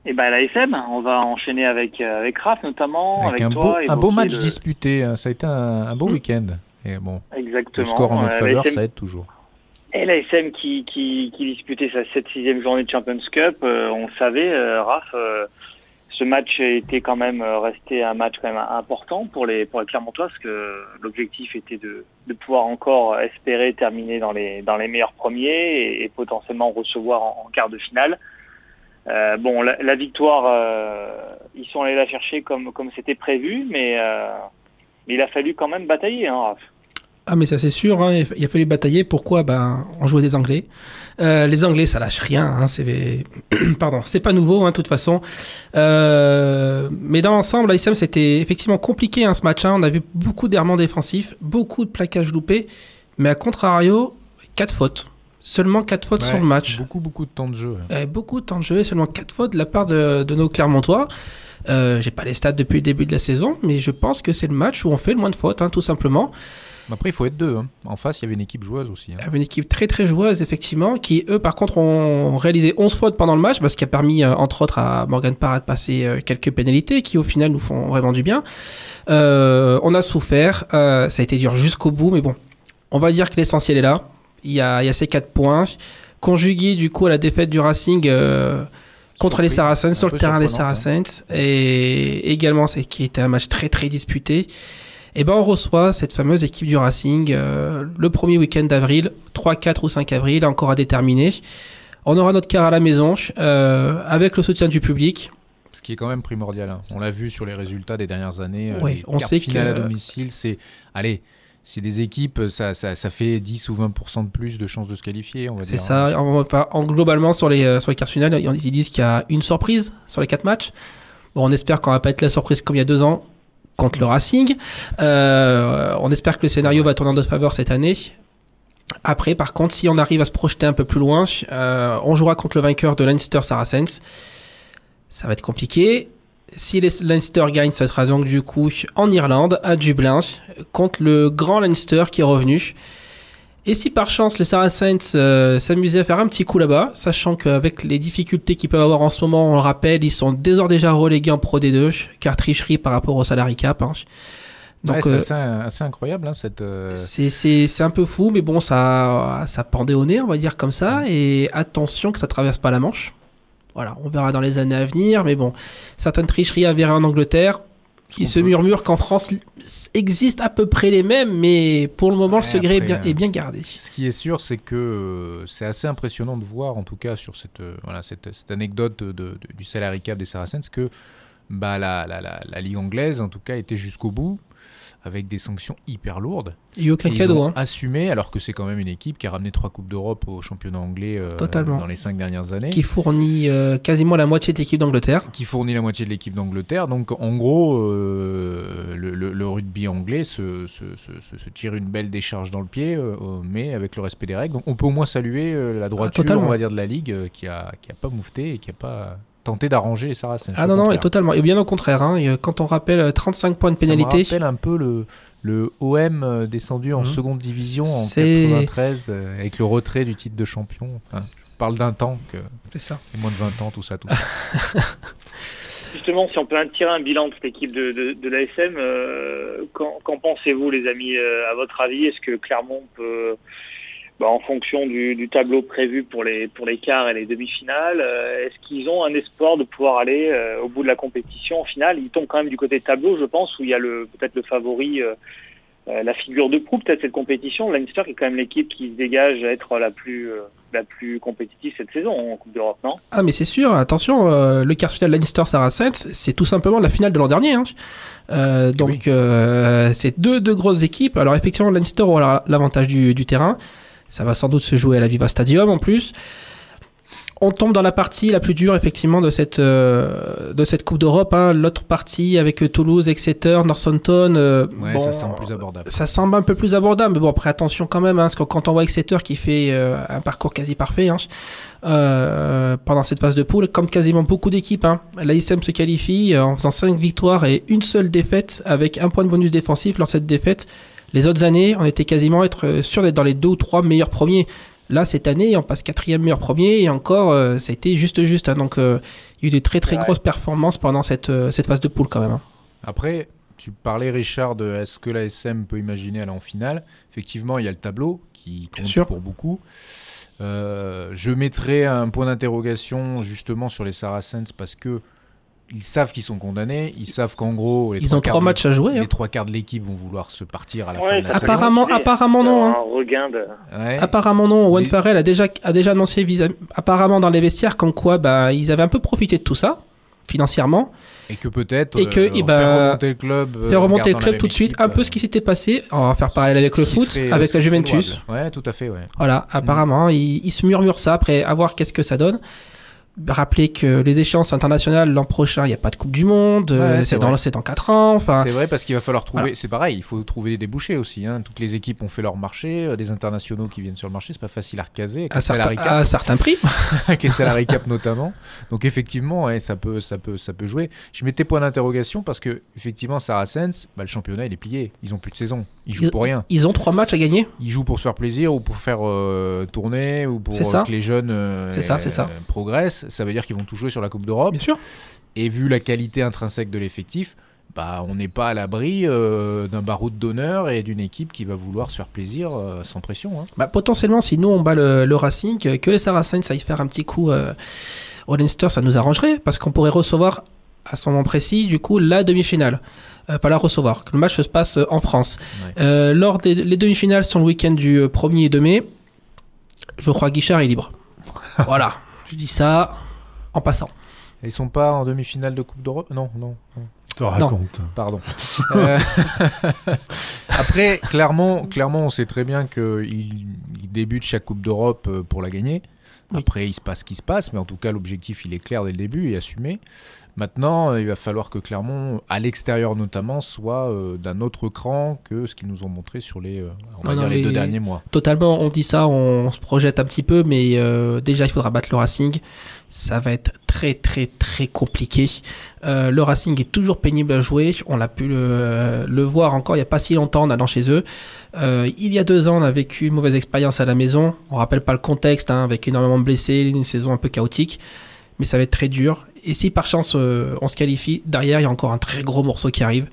Eh ben la SM, on va enchaîner avec euh, avec Raph notamment, avec, un toi. Beau, un beau match disputé, hein. ça a été un, beau hmm. week-end. Et bon, Exactement. Le score en notre euh, faveur, ça aide toujours. Et la SM qui, qui, qui disputait sa 7-6e journée de Champions Cup, on savait, Raph, ce match était quand même euh, resté un match quand même important pour les pour les Clermontois parce que l'objectif était de, de pouvoir encore espérer terminer dans les dans les meilleurs premiers et, potentiellement recevoir en, quart de finale. Euh, bon, la, victoire, euh, ils sont allés la chercher comme comme c'était prévu, mais, euh, il a fallu quand même batailler, hein, Raph. Ah mais ça c'est sûr, hein, il a fallu batailler. Pourquoi? Ben on jouait des Anglais. Euh, les Anglais ça lâche rien. Hein, c'est pardon, c'est pas nouveau hein, de toute façon. Euh, mais dans l'ensemble, l'ASM c'était effectivement compliqué ce match. On a vu beaucoup d'errements défensifs, beaucoup de plaquages loupés, mais à contrario, quatre fautes. Seulement 4 fautes sur le match. Beaucoup, beaucoup de temps de jeu. beaucoup de temps de jeu et seulement 4 fautes de la part de, de nos Clermontois. Euh, J'ai pas les stats depuis le début de la saison, mais je pense que c'est le match où on fait le moins de fautes, tout simplement. Après, il faut être deux. Hein. En face, il y avait une équipe joueuse aussi. Hein. Il y avait une équipe très très joueuse, effectivement, qui eux, par contre, ont réalisé 11 fautes pendant le match, ce qui a permis, euh, entre autres, à Morgan Parra de passer euh, quelques pénalités qui, au final, nous font vraiment du bien. Euh, on a souffert, ça a été dur jusqu'au bout, mais bon, on va dire que l'essentiel est là. Il y, a, il y a ces 4 points, conjugués du coup à la défaite du Racing contre les Saracens, sur le terrain des Saracens, hein. et également, c'est qui était un match très très disputé et eh ben on reçoit cette fameuse équipe du Racing euh, le premier week-end d'avril, 3, 4 ou 5 avril, encore à déterminer. On aura notre quart à la maison euh, avec le soutien du public. Ce qui est quand même primordial. Hein. On l'a vu sur les résultats des dernières années. Euh, oui, on sait que à domicile, c'est allez, c'est des équipes, ça, ça, ça, fait 10 ou 20% de plus de chances de se qualifier. C'est ça. Enfin, en, globalement, sur les, sur les quarts finales, ils disent qu'il y a une surprise sur les 4 matchs. Bon, on espère qu'on va pas être la surprise comme il y a deux ans contre le Racing. Euh, on espère que le scénario va tourner en notre faveur cette année. Après, par contre, si on arrive à se projeter un peu plus loin, euh, on jouera contre le vainqueur de Leinster Saracens. Ça va être compliqué. Si les Leinster gagne, ça sera donc du coup en Irlande, à Dublin, contre le grand Leinster qui est revenu. Et si par chance les Saracens euh, s'amusaient à faire un petit coup là-bas, sachant qu'avec les difficultés qu'ils peuvent avoir en ce moment, on le rappelle, ils sont déjà relégués en Pro D2, car tricherie par rapport au salary cap. Hein. Donc, c'est euh, assez, incroyable hein, cette. Euh, c'est un peu fou, mais bon, ça, ça pendait au nez, on va dire comme ça. Et attention que ça traverse pas la Manche. Voilà, on verra dans les années à venir, mais bon, certaines tricheries avérées en Angleterre. Il se peut- murmure qu'en France existent à peu près les mêmes, mais pour le moment, le secret est après, bien, euh, est bien gardé. Ce qui est sûr, c'est que euh, c'est assez impressionnant de voir, en tout cas sur cette, euh, voilà, cette, cette anecdote de- de- du salary cap des Saracens, que bah, la, la, la, la Ligue anglaise, en tout cas, était jusqu'au bout, avec des sanctions hyper lourdes. Il n'y a aucun Et ils cadeau. ont hein. assumé, alors que c'est quand même une équipe qui a ramené trois Coupes d'Europe au championnat anglais euh, dans les cinq dernières années. qui fournit euh, quasiment la moitié de l'équipe d'Angleterre. qui fournit la moitié de l'équipe d'Angleterre. Donc en gros, euh, le, le- le rugby anglais se, se- se- se- se tire une belle décharge dans le pied, mais avec le respect des règles. Donc on peut au moins saluer la droiture, totalement. on va dire, de la Ligue, qui a, qui a pas moufté et qui a pas tenté d'arranger les Saracens. Ah non, non, totalement. Et bien au contraire, hein, et, euh, quand on rappelle euh, 35 points de Ça me pénalité, rappelle un peu le, le OM euh, descendu en Mhm. seconde division en C'est- 93 euh, avec le retrait du titre de champion. Enfin, je parle d'un temps que c'est ça. et moins de 20 ans, tout ça, tout ça. Justement, si on peut en tirer un bilan de cette équipe de, de, de l'ASM, euh, qu'en pensez-vous, les amis euh, À votre avis, est-ce que Clermont peut, bah, en fonction du, du tableau prévu pour les, pour les quarts et les demi-finales, euh, est-ce qu'ils ont un espoir de pouvoir aller euh, au bout de la compétition En finale, ils tombent quand même du côté tableau, je pense, où il y a le peut-être le favori, euh, la figure de proue peut-être cette compétition. Leinster qui est quand même l'équipe qui se dégage à être la plus, euh, la plus compétitive cette saison en Coupe d'Europe, non? Ah mais c'est sûr, attention, euh, le quart final Lannister-Saracens, c'est tout simplement la finale de l'an dernier. hein. Euh, donc Oui. euh, c'est deux, deux grosses équipes. Alors effectivement, Lannister aura l'avantage du, du terrain. Ça va sans doute se jouer à la Viva Stadium en plus. On tombe dans la partie la plus dure effectivement de cette, euh, de cette Coupe d'Europe. hein. L'autre partie avec Toulouse, Exeter, Northampton. euh, Ouais, bon, ça semble plus abordable. ça semble un peu plus abordable, mais bon, après, attention quand même, hein, parce que quand on voit Exeter qui fait euh, un parcours quasi parfait hein, euh, pendant cette phase de poule, comme quasiment beaucoup d'équipes, l'ASM se qualifie en faisant 5 victoires et une seule défaite avec un point de bonus défensif lors de cette défaite. Les autres années, on était quasiment être euh, sûr d'être dans les deux ou trois meilleurs premiers. Là, cette année, on passe quatrième meilleur premier et encore, euh, ça a été juste juste. hein. donc, euh, il y a eu de très très Ouais. grosses performances pendant cette, euh, cette phase de poule quand même. hein. Après, tu parlais, Richard, de est-ce que la SM peut imaginer aller en finale Effectivement, il y a le tableau qui compte sûr. pour beaucoup. Je mettrai un point d'interrogation justement sur les Saracens parce que ils savent qu'ils sont condamnés. Ils savent qu'en gros, les Ils ont quarts trois de- matchs à jouer. hein. Les trois quarts de l'équipe vont vouloir se partir à la Ouais, fin de la ça saison. Apparemment, fait- apparemment non. hein. De... Ouais. Apparemment non, Owen Mais- Farrell a déjà, a déjà annoncé vis apparemment dans les vestiaires comme quoi bah, ils avaient un peu profité de tout ça financièrement, Et que peut-être Et que, euh, eh ben, faire remonter le club, euh, faire remonter le club tout de suite, un peu euh, ce qui s'était passé, on va faire parallèle avec le foot, serait- avec la Juventus. Ouais, tout à fait, ouais. Voilà, apparemment, ils, ils se murmurent ça après, à voir qu'est-ce que ça donne. Rappeler que les échéances internationales l'an prochain, il n'y a pas de Coupe du Monde, euh, Ouais, c'est c'est dans, dans 4 ans, enfin, C'est vrai parce qu'il va falloir trouver. Voilà. C'est pareil, il faut trouver des débouchés aussi. hein. Toutes les équipes ont fait leur marché, euh, des internationaux qui viennent sur le marché, c'est pas facile à recaser. Avec à, certain- à cap, un certain prix. avec les salary cap notamment. Donc effectivement, ouais, ça peut, ça peut, ça peut jouer. Je mettais point d'interrogation parce que effectivement, Saracens, bah, le championnat il est plié. Ils ont plus de saison. Ils jouent Ils- pour rien. Ils ont 3 matchs à gagner. Ils jouent pour se faire plaisir ou pour faire euh, tourner ou pour euh, ça. que les jeunes euh, ça, ça. euh, Ça veut dire qu'ils vont tout jouer sur la Coupe d'Europe. Bien sûr. Et vu la qualité intrinsèque de l'effectif, bah, on n'est pas à l'abri euh, d'un baroud d'honneur et d'une équipe qui va vouloir se faire plaisir euh, sans pression. hein. Bah, potentiellement, si nous on bat le, le Racing, que- les Saracens aillent faire un petit coup euh, au Leinster, ça nous arrangerait parce qu'on pourrait recevoir à ce moment précis, du coup, la demi-finale. Euh, Enfin, la recevoir, que le match se passe euh, en France. Ouais. Lors des les demi-finales sont le week-end du euh, 1er et 2 mai. Je crois que Guichard est libre. voilà, je dis ça en passant. Et Ils sont pas en demi-finale de Coupe d'Europe? Non, non. non. Te raconte. Pardon. Euh, Après, clairement, clairement, on sait très bien qu'ils ils débutent chaque Coupe d'Europe euh, pour la gagner. Oui. Après, il se passe ce qui se passe, mais en tout cas, l'objectif, il est clair dès le début et assumé. Maintenant, euh, il va falloir que Clermont, à l'extérieur notamment, soit euh, d'un autre cran que ce qu'ils nous ont montré sur les, euh, on va Non, dire non, les mais- deux derniers mois. Totalement, on dit ça, on se projette un petit peu, mais euh, déjà il faudra battre le Racing. Ça va être très très très compliqué. Le Racing est toujours pénible à jouer. On l'a pu le, le voir encore il n'y a pas si longtemps en allant chez eux. Il y a deux ans, on a vécu une mauvaise expérience à la maison. On rappelle pas le contexte, hein, avec énormément de blessés, une saison un peu chaotique. Mais ça va être très dur. Et si par chance euh, on se qualifie, derrière il y a encore un très gros morceau qui arrive.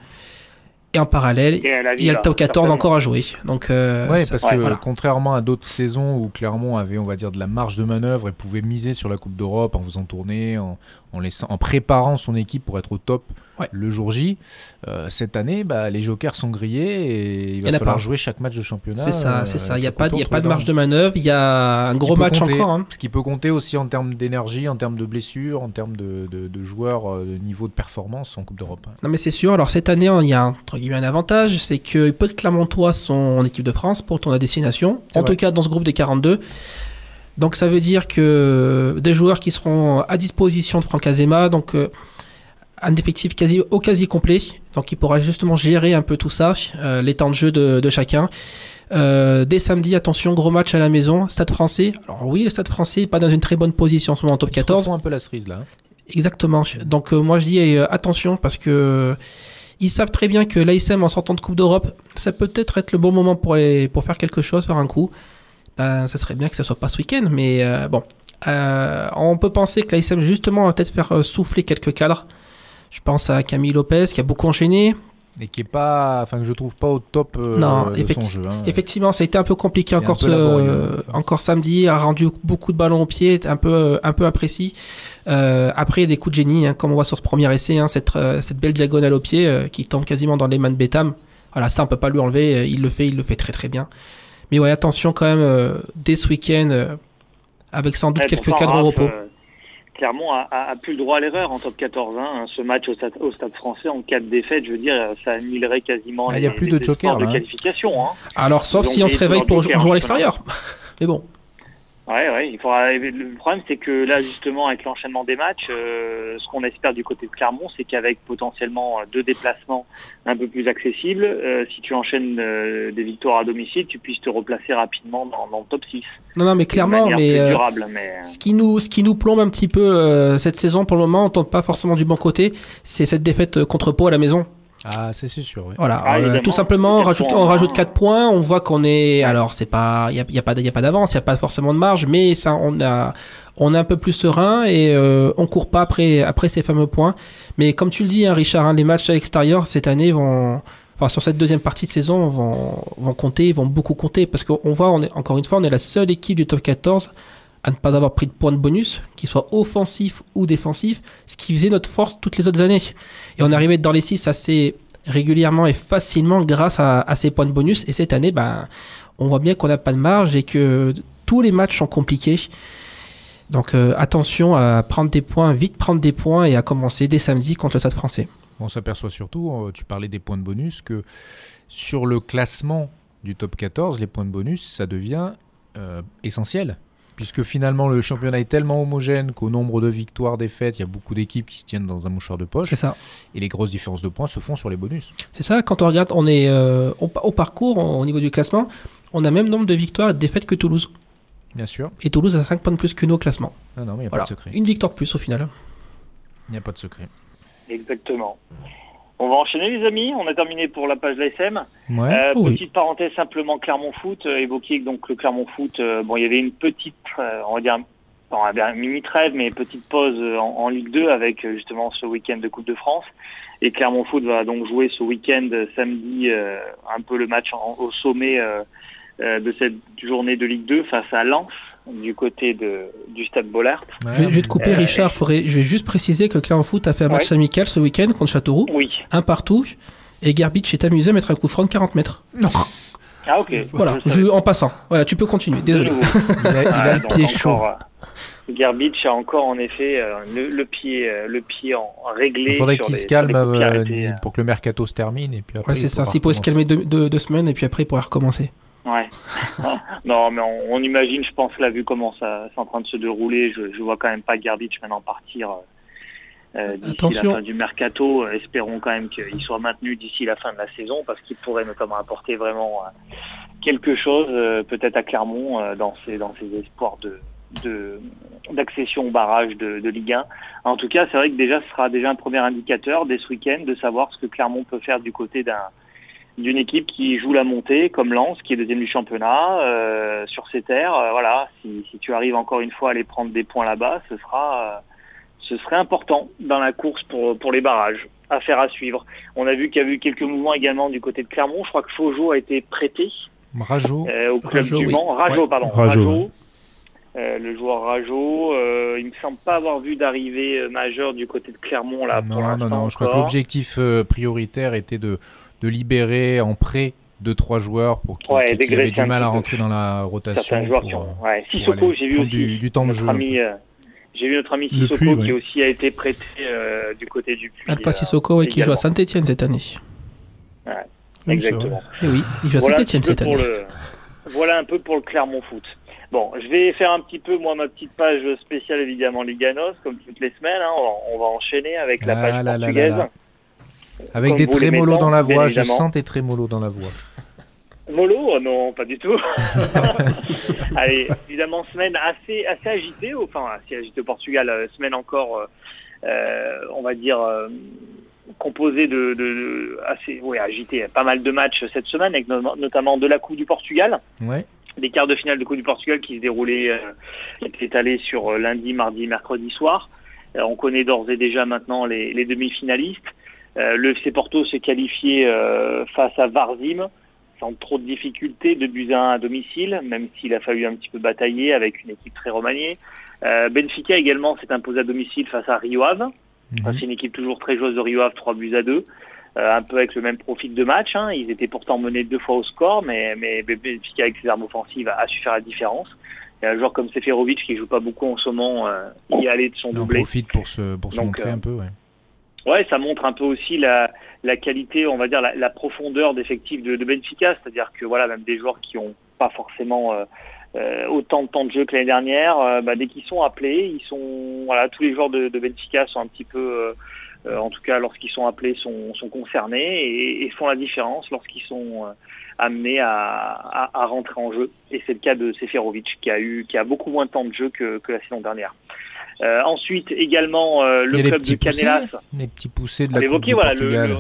Et en parallèle, il y a le top 14 certainement. encore à jouer. Donc, euh, Ouais, parce ouais, que voilà. contrairement à d'autres saisons où Clermont avait, on va dire, de la marge de manœuvre et pouvait miser sur la Coupe d'Europe en faisant tourner, en, en, laissant, en préparant son équipe pour être au top Ouais. le jour J, euh, cette année, bah, les jokers sont grillés et il va falloir jouer chaque match de championnat. c'est ça, euh, c'est ça. Il n'y a le pas, y a pas de marge de manœuvre. Il y a un Ce gros match compter. encore. hein. Ce qui peut compter aussi en termes d'énergie, en termes de blessures, en termes de, de- de joueurs euh, de niveau de performance en Coupe d'Europe. Non mais c'est sûr. Alors cette année, il y a un, entre guillemets un avantage, c'est que peu de Clermontois sont en équipe de France pour tourner à destination. En vrai. tout cas, dans ce groupe des 42. Donc ça veut dire que des joueurs qui seront à disposition de Franck Azema, donc euh, un effectif quasi au quasi complet, donc il pourra justement gérer un peu tout ça, euh, les temps de jeu de, de chacun. Euh, dès samedi, attention, gros match à la maison, Stade Français. Alors oui, le Stade Français n'est pas dans une très bonne position en ce moment en top Ils se 14. refont un peu la cerise là. hein. Exactement. Donc moi je dis attention parce que ils savent très bien que l'ASM en sortant de Coupe d'Europe, ça peut peut-être être le bon moment pour, les, pour faire quelque chose, faire un coup. Ben, ça serait bien que ce soit pas ce week-end, mais euh, bon. Euh, on peut penser que l'ASM justement va peut-être faire euh, souffler quelques cadres. Je pense à Camille Lopez qui a beaucoup enchaîné. Et qui est pas, enfin que je trouve pas au top euh, Non, de son jeu. hein. Effectivement, ça a été un peu compliqué encore, peu ce- laborieux. encore samedi, a rendu beaucoup de ballons au pied, un peu, un peu imprécis. Euh, après, il y a des coups de génie, hein, comme on voit sur ce premier essai, hein, cette, cette belle diagonale au pied qui tombe quasiment dans les mains de Betham. Voilà, ça on peut pas lui enlever, il le fait, il le fait très très bien. Mais ouais, attention quand même, euh, dès ce week-end, euh, avec sans doute Ouais, quelques cadres au repos. euh, Clermont a, a, a plus le droit à l'erreur en top 14. Hein. Ce match au stade, au stade français en cas de défaite, je veux dire, ça annihilerait quasiment Ah, les, il y a plus les de joker, de hein. qualification. Hein. Alors, sauf donc, si on se réveille pour jouer à l'extérieur. Mais bon, Ouais, ouais, il faudra. Le problème, c'est que là, justement, avec l'enchaînement des matchs, euh, ce qu'on espère du côté de Clermont, c'est qu'avec potentiellement euh, deux déplacements un peu plus accessibles, euh, si tu enchaînes euh, des victoires à domicile, tu puisses te replacer rapidement dans, dans le top 6. non, non, mais clairement, mais euh, durable, mais euh, Ce qui nous, ce qui nous plombe un petit peu euh, cette saison pour le moment, on tombe pas forcément du bon côté, c'est cette défaite contre Pau à la maison. Ah, c'est sûr. ouais. Voilà, Ah, euh, tout simplement, on rajoute, on rajoute 4 points, on voit qu'on est, alors c'est pas, il y a, y a pas, y a pas d'avance, il y a pas forcément de marge, mais ça, on a, on est un peu plus serein et euh, on court pas après, après ces fameux points. Mais comme tu le dis, hein, Richard, hein, les matchs à l'extérieur cette année vont, enfin sur cette deuxième partie de saison vont, vont compter, vont beaucoup compter parce qu'on voit, on est encore une fois, on est la seule équipe du top 14 à ne pas avoir pris de points de bonus, qu'ils soient offensifs ou défensifs, ce qui faisait notre force toutes les autres années. Et on arrivait dans les 6 assez régulièrement et facilement grâce à, ces points de bonus. Et cette année, ben, on voit bien qu'on n'a pas de marge et que tous les matchs sont compliqués. Donc euh, attention à prendre des points, vite prendre des points et à commencer dès samedi contre le Stade français. On s'aperçoit surtout, euh, tu parlais des points de bonus, que sur le classement du top 14, les points de bonus, ça devient euh, essentiel. Puisque finalement, le championnat est tellement homogène qu'au nombre de victoires, défaites, il y a beaucoup d'équipes qui se tiennent dans un mouchoir de poche. C'est ça. Et les grosses différences de points se font sur les bonus. C'est ça, quand on regarde, on est euh, au, au parcours, au niveau du classement, on a même nombre de victoires et de défaites que Toulouse. Bien sûr. Et Toulouse a 5 points de plus que nous au classement. Ah non, mais il n'y a Voilà. pas de secret. Une victoire de plus au final. Il n'y a pas de secret. exactement. On va enchaîner, les amis. On a terminé pour la page de l'ASM. Ouais. Euh, Oui. Petite parenthèse simplement Clermont Foot, euh, évoquer que donc le Clermont Foot, euh, bon il y avait une petite, euh, on va dire, on va dire une mini trêve, mais petite pause euh, en, en Ligue 2 avec justement ce week-end de Coupe de France. Et Clermont Foot va donc jouer ce week-end samedi euh, un peu le match en- au sommet de cette journée de Ligue 2 face à Lens du côté de, du Stade Bollard. Ouais, Je, vais- je vais te couper, Euh, Richard. je vais juste préciser que Clermont Foot a fait un match Ouais. amical ce week-end contre Châteauroux, Oui. un partout. Et Garbage est amusé à mettre un coup franc de 40 mètres. Ah ok. Voilà, Je je- savais. en passant. Voilà, tu peux continuer. Désolé. Il a, il a Ah, le pied encore, chaud. euh, Garbage a encore en effet euh, le, le pied, euh, le pied en réglé. Il faudrait qu'il se calme euh, euh. pour que le mercato se termine. Et puis après, Ouais, c'est ça. S'il pouvait se calmer deux, deux- deux semaines et puis après il pourrait recommencer. Ouais. non, mais on, on imagine, je pense, là, vu comment ça c'est en train de se dérouler, je, je vois quand même pas Garbage maintenant partir euh, euh, d'ici la fin du mercato. Espérons quand même qu'il soit maintenu d'ici la fin de la saison, parce qu'il pourrait notamment apporter vraiment euh, quelque chose, euh, peut-être à Clermont, euh, dans ses dans ses espoirs de de d'accession au barrage de, de Ligue 1. En tout cas, c'est vrai que déjà, ce sera déjà un premier indicateur dès ce week-end de savoir ce que Clermont peut faire du côté d'un d'une équipe qui joue la montée, comme Lens, qui est deuxième du championnat, euh, sur ses terres. Euh, voilà, si, si tu arrives encore une fois à aller prendre des points là-bas, ce sera, euh, ce serait important dans la course pour, pour les barrages. affaire à suivre. On a vu qu'il y a eu quelques mouvements également du côté de Clermont. Je crois que Faujo a été prêté Rajo. euh, au club Rajo, du oui. Mans. Rajo, Ouais. pardon. Rajo. Euh, le joueur Rajo, euh, il me semble pas avoir vu d'arrivée euh, majeure du côté de Clermont là pour non, non, non. Je crois que l'objectif euh, prioritaire était de, de libérer en prêt deux trois joueurs pour qui, Ouais, qui- qui avaient du un mal à rentrer dans la rotation. certains joueurs pour, qui ont. euh, Ouais. Sissoko, j'ai vu aussi du, du temps de notre jeu. ami. euh, j'ai vu notre ami Sissoko Puy, qui ouais. aussi a été prêté euh, du côté du Puy. Alpha euh, Sissoko, ouais, qui joue à. Saint-Etienne cette année. Oui, c'est Exactement. Et oui, il joue à Saint-Etienne cette année. le... voilà un peu pour le Clermont Foot. Bon, je vais faire un petit peu, moi, ma petite page spéciale, évidemment, Liganos, comme toutes les semaines. hein. On, va, on va enchaîner avec la Ah page là là là portugaise. là. Avec des trémolos dans la voix. Je sens tes trémolos dans la voix. Molo oh Non, pas du tout. Allez, évidemment, semaine assez, assez agitée, enfin, assez agitée au Portugal. euh, Semaine encore, euh, euh, on va dire, euh, composée de, de, de- assez, oui, agitée. Pas mal de matchs cette semaine, avec no- notamment de la Coupe du Portugal. Ouais. des quarts de finale de Coupe du Portugal qui se déroulaient, euh, qui étaient étalés sur euh, lundi, mardi, mercredi soir. Euh, on connaît d'ores et déjà maintenant les, les demi-finalistes. Euh, le FC Porto s'est qualifié euh, face à Varzim sans trop de difficultés, de buts à 1 à domicile, même s'il a fallu un petit peu batailler avec une équipe très remaniée. Euh, Benfica également s'est imposé à domicile face à Rio Ave. Mhm. Enfin, C'est une équipe toujours très joueuse de Rio Ave, 3 buts à 2. Euh, un peu avec le même profil de match. Hein. Ils étaient pourtant menés deux fois au score, mais, mais Benfica, avec ses armes offensives, a, a su faire la différence. Il y a un joueur comme Seferovic qui joue pas beaucoup en ce moment, euh, y aller de son On doublé. profite pour se, pour se Donc, montrer un peu. Ouais. Ouais, ça montre un peu aussi la, la qualité, on va dire la, la profondeur d'effectif de, de Benfica, c'est-à-dire que voilà, même des joueurs qui ont pas forcément euh, euh, autant de temps de jeu que l'année dernière, euh, bah, dès qu'ils sont appelés, ils sont voilà, tous les joueurs de, de Benfica sont un petit peu, euh, euh, en tout cas lorsqu'ils sont appelés, sont, sont concernés et, et font la différence lorsqu'ils sont amenés à, à, à rentrer en jeu. Et c'est le cas de Seferovic qui a eu, qui a beaucoup moins de temps de jeu que, que la saison dernière. Euh, ensuite, également euh, le club de Canelas. les petits poussés de la Coupe du voilà,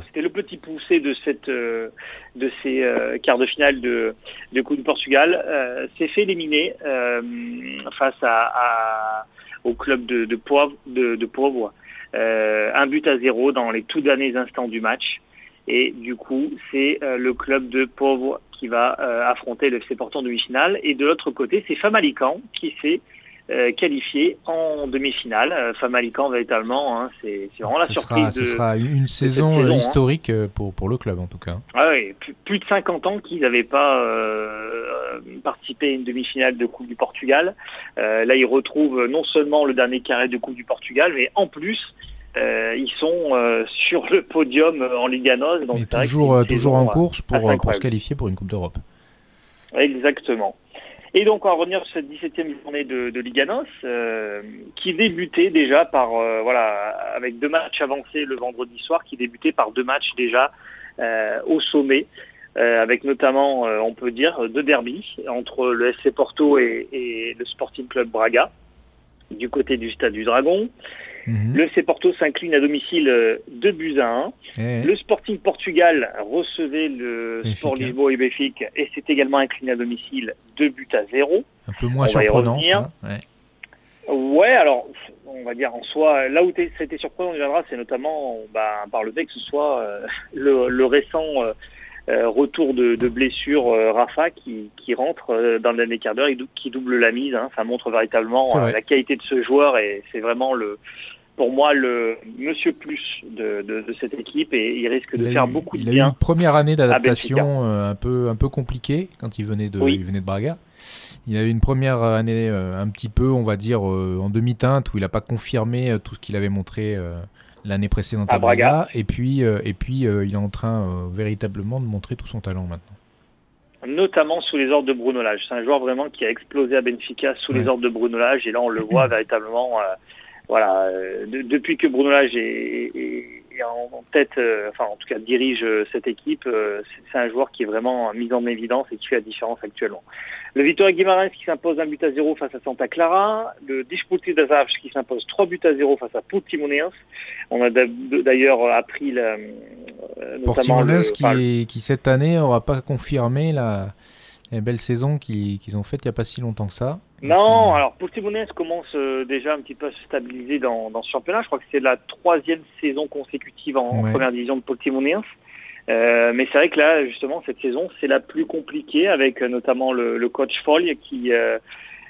c'était le petit poussé de cette, euh, de ces quarts de finale de, de Coupe du Portugal, s'est fait éliminer face à, à- au club de, de Poivre, de, de Poivre. Un but à zéro dans les tout derniers instants du match. Et du coup, c'est le club de Poivre qui va affronter le FC Porto en demi-finale. Et de l'autre côté, c'est Famalican qui s'est euh, qualifié en demi-finale. Euh, Famalican, véritablement, hein, c'est vraiment la surprise ce sera une saison, saison, euh, hein. historique euh, pour, pour le club en tout cas. Ah oui, plus, plus de 50 ans qu'ils n'avaient pas euh, participé à une demi-finale de Coupe du Portugal. Euh, là, ils retrouvent non seulement le dernier carré de Coupe du Portugal, mais en plus, euh, ils sont euh, sur le podium en Liga NOS. Donc toujours, toujours en course pour, se qualifier pour une Coupe d'Europe. Exactement. Et donc, on va revenir sur cette 17e journée de, de Liga NOS, euh, qui débutait déjà par, euh, voilà, avec deux matchs avancés le vendredi soir, qui débutait par deux matchs déjà euh, au sommet, euh, avec notamment, euh, on peut dire, deux derbies entre le SC Porto et, et le Sporting Club Braga, du côté du Stade du Dragon. Mhm. Le FC Porto s'incline à domicile euh, 2 buts à 1. Eh, Le Sporting Portugal recevait le. Sport Lisboa et Benfica et s'est également incliné à domicile 2 buts à 0. un peu moins on surprenant. ça, ouais. Ouais, alors on va dire en soi, là où ça a été surprenant, on y viendra, c'est notamment bah, par le fait que ce soit euh, le, le récent euh, euh, retour de, de blessure euh, Rafa qui, qui rentre euh, dans le dernier quart d'heure et dou- qui double la mise. hein. Ça montre véritablement la qualité de ce joueur et c'est vraiment le pour moi le monsieur plus de, de, de cette équipe et il risque de Il faire eu- beaucoup de il a eu bien. une première année d'adaptation euh, un peu un peu compliquée quand il venait de Oui. il venait de Braga. Il a eu une première année euh, un petit peu, on va dire, euh, en demi-teinte où il n'a pas confirmé tout ce qu'il avait montré l'année précédente à, À Braga. Et puis et puis il est en train véritablement de montrer tout son talent maintenant. notamment sous les ordres de Bruno Lage. C'est un joueur vraiment qui a explosé à Benfica sous les ordres de Bruno Lage et là on le voit véritablement. euh, voilà, euh, de- depuis que Bruno Lage est, est- est en tête, euh, enfin en tout cas dirige euh, cette équipe, euh, c'est- un joueur qui est vraiment mis en évidence et qui fait la différence actuellement. Le Vitória Guimarães qui s'impose un but à zéro face à Santa Clara, le das Aves qui s'impose trois buts à zéro face à Portimonense. On a d'a- d'ailleurs appris la, euh, notamment le, Portimonense qui, enfin, est- qui cette année n'aura pas confirmé la, Et belle saison qu'ils ont faite il n'y a pas si longtemps que ça. Non, alors Portimonense commence euh, déjà un petit peu à se stabiliser dans, dans ce championnat. Je crois que c'est la troisième saison consécutive en, Ouais. première division de Portimonense. Euh, mais c'est vrai que là, justement, cette saison, c'est la plus compliquée avec euh, notamment le, le coach Foll qui. euh,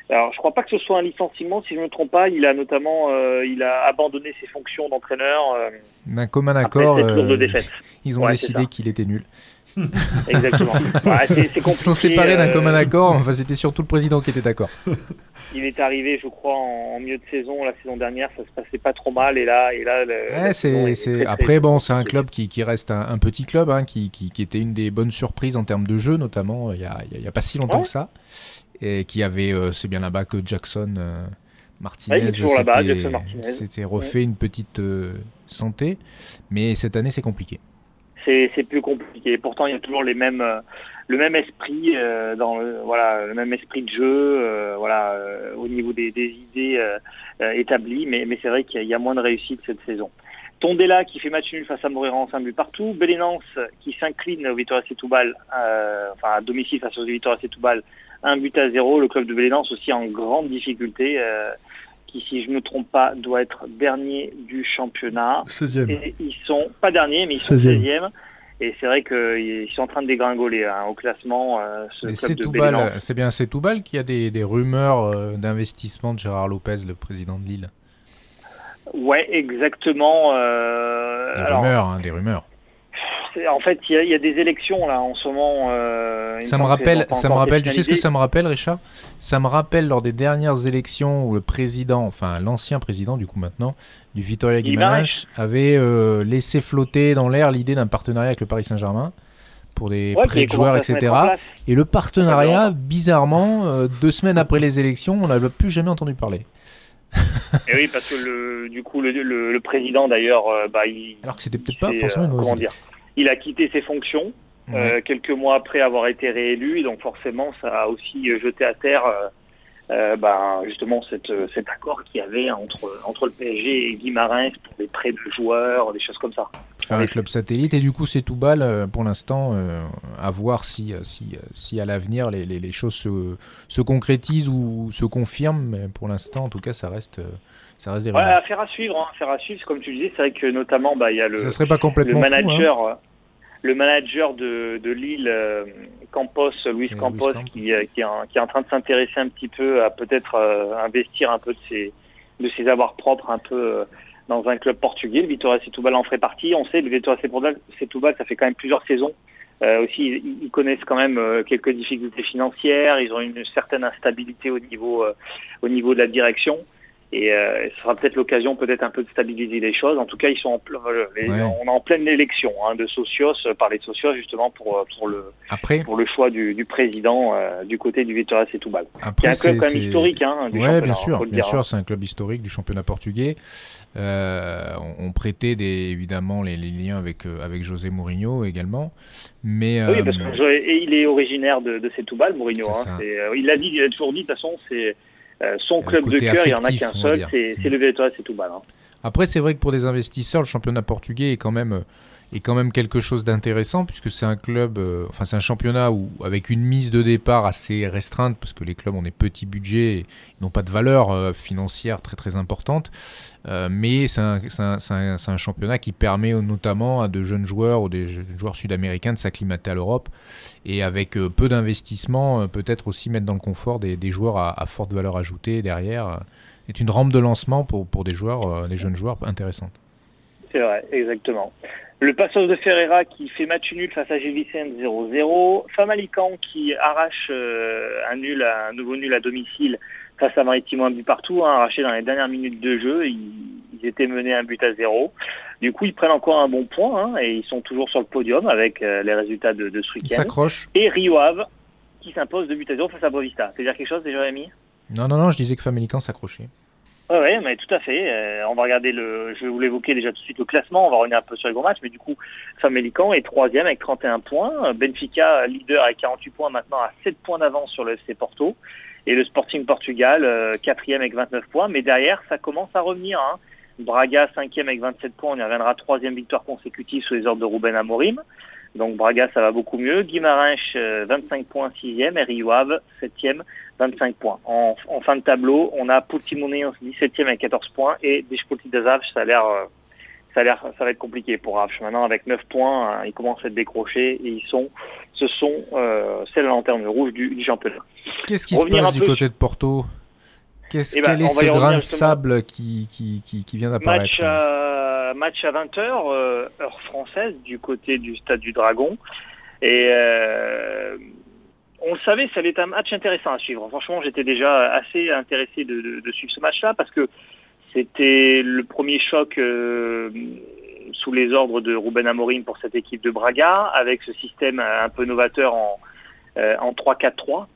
alors, je crois pas que ce soit un licenciement, si je ne me trompe pas. Il a notamment, euh, il a abandonné ses fonctions d'entraîneur euh, D'un commun après accord, cette lourde euh, défaite. ils ont Ouais, décidé qu'il était nul. Exactement. C'est Ils se sont séparés d'un euh, commun accord, enfin c'était surtout le président qui était d'accord. Il est arrivé, je crois, en, en milieu de saison. La saison dernière, ça se passait pas trop mal. Et là, et là, le, Ouais, est très- Après, bon, c'est un club qui, qui reste un, un petit club, hein, qui, qui, qui était une des bonnes surprises en termes de jeu, notamment il y a, il y pas si longtemps Ouais. que ça. Et qui avait, euh, c'est bien là-bas que Jackson euh, Martinez s'était- Martinez. s'était refait une petite euh, santé. Mais cette année, c'est compliqué. C'est plus compliqué. Pourtant, il y a toujours les mêmes, euh, le même esprit euh, dans le, voilà, le même esprit de jeu, euh, voilà, euh, au niveau des, des idées euh, euh, établies. Mais, mais c'est vrai qu'il y, a- moins de réussite cette saison. Tondela qui fait match nul face à Morirance, un but partout. Belénance qui s'incline au Victoria Setúbal, enfin à domicile face au Victoria Setúbal, un but à zéro. Le club de Belénance aussi en grande difficulté, qui si je me trompe pas doit être dernier du championnat. 16e. Et ils sont pas derniers, mais ils sont 16e. 16e. Et c'est vrai qu'ils sont en train de dégringoler hein, au classement. euh, ce Et club c'est bien c'est Toubal qui a des, des rumeurs euh, d'investissement de Gérard Lopez, le président de Lille. Ouais, exactement. euh, Des alors, rumeurs, hein, des rumeurs. En fait, il y, a- il y a des élections là en ce moment. euh, Ça me rappelle, ça me rappelle, tu sais ce que ça me rappelle, Richard? Ça me rappelle lors des dernières élections où le président, enfin l'ancien président du coup maintenant, du Vitoria Guimarães, avait euh, laissé flotter dans l'air l'idée d'un partenariat avec le Paris Saint-Germain pour des Ouais, prêts de joueurs, etc. Et le partenariat, bizarrement, euh, deux semaines après les élections, on n'a plus jamais entendu parler. Et oui, parce que le, du coup, le, le, le président d'ailleurs, euh, bah, il, Alors que c'était peut-être pas forcément une euh, il a quitté ses fonctions. Ouais. euh, quelques mois après avoir été réélu, donc forcément ça a aussi euh, jeté à terre euh, ben, justement cette, cet accord qu'il y avait entre, entre le PSG et Guimarães pour des prêts de joueurs, des choses comme ça. faire un club satellite et du coup c'est tout balle euh, pour l'instant euh, à voir si, si, si à l'avenir les, les, les choses se, se concrétisent ou se confirment mais pour l'instant en tout cas ça reste ça reste des Ouais, affaire à suivre, hein, affaire à suivre, comme tu disais, c'est vrai que notamment bah, il y a le, ça serait pas le complètement fou hein. manager, euh, le manager de, de Lille, euh, Campos, Luis Campos, Luis Campos. qui, euh, qui, est en, qui est en train de s'intéresser un petit peu à peut-être euh, investir un peu de ses, de ses avoirs propres un peu dans un club portugais. Le Vitória Setúbal en ferait partie. On sait, le Vitória Setúbal, Setúbal, ça fait quand même plusieurs saisons. Euh, aussi, ils, ils connaissent quand même euh, quelques difficultés financières. Ils ont une certaine instabilité au niveau, euh, au niveau de la direction. Et euh, ce sera peut-être l'occasion, peut-être un peu de stabiliser les choses. En tout cas, ils sont en euh, les- Ouais. on est en pleine élection hein, de socios, euh, parler de socios justement pour euh, pour le après pour le choix du, du président euh, du côté du Vitória Setúbal. Qui est après un club c'est- quand même c'est- historique, hein, du Ouais, championnat, bien hein, sûr, bien dire, hein. sûr, c'est un club historique du championnat portugais. Euh, on, on prêtait des, évidemment les, les liens avec avec José Mourinho également, mais Oui, parce que je- et il est originaire de, de Setúbal, Mourinho. C'est Hein. C'est, il l'a dit, il a toujours dit, de toute façon, c'est euh, son Le club de cœur, il y en a qu'un seul, c'est, c'est le Vitória Setúbal. Hein. Après, c'est vrai que pour des investisseurs, le championnat portugais est quand même, euh, est quand même quelque chose d'intéressant puisque c'est un club, euh, enfin c'est un championnat où avec une mise de départ assez restreinte parce que les clubs ont des petits budgets, et n'ont pas de valeur euh, financière très très importante, Euh, mais c'est un, un- un- un championnat qui permet notamment à de jeunes joueurs ou des joueurs sud-américains de s'acclimater à l'Europe et avec euh, peu d'investissement, peut-être aussi mettre dans le confort des, joueurs à, forte valeur ajoutée derrière. est une rampe de lancement pour, pour des joueurs, des jeunes joueurs intéressantes. C'est vrai, exactement. Le Passos de Ferreira qui fait match nul face à Vicente 0-0. Famalicão qui arrache euh, un nul, un nouveau nul à domicile face à Maritimo un but partout, hein, arraché dans les dernières minutes de jeu. Ils, ils étaient menés un but à zéro. Du coup, ils prennent encore un bon point hein, et ils sont toujours sur le podium avec euh, les résultats de, de ce week-end. s'accroche. Et Rio Ave qui s'impose de but à zéro face à Bovista. C'est dire quelque chose déjà, Rémi? Non, non, non, je disais que Famelican s'accrochait. Ouais, ouais, mais tout à fait. Euh, on va regarder le. Je vous l'évoquer déjà tout de suite le classement. On va revenir un peu sur les gros matchs, mais du coup, Famelican est troisième avec 31 points. Benfica leader avec 48 points maintenant à 7 points d'avance sur le FC Porto. Et le Sporting Portugal euh, quatrième avec 29 points. Mais derrière, ça commence à revenir. Hein. Braga cinquième avec 27 points. On y reviendra troisième victoire consécutive sous les ordres de Ruben Amorim. Donc Braga, ça va beaucoup mieux. Guimarães, 25 points, 6e. Et Rio Ave, 7e, 25 points. En, en, fin de tableau, on a Portimonense, 17e avec 14 points. Et das Aves, ça a l'air ça a l'air, ça va être compliqué pour Avch. Maintenant, avec 9 points, hein, ils commencent à être décrochés et ils sont, ce sont, euh, c'est la lanterne rouge du, du championnat. Qu'est-ce qui se passe du côté de Porto? Qu'est-ce, eh ben, Quel est ce grain de sable qui, qui, qui, qui vient d'apparaître? Match à, match à 20h, euh, heure française, du côté du stade du Dragon. Et euh, on le savait, ça allait être un match intéressant à suivre. Franchement, j'étais déjà assez intéressé de, suivre ce match-là parce que c'était le premier choc euh, sous les ordres de Ruben Amorim pour cette équipe de Braga, avec ce système un peu novateur en, euh, en 3-4-3.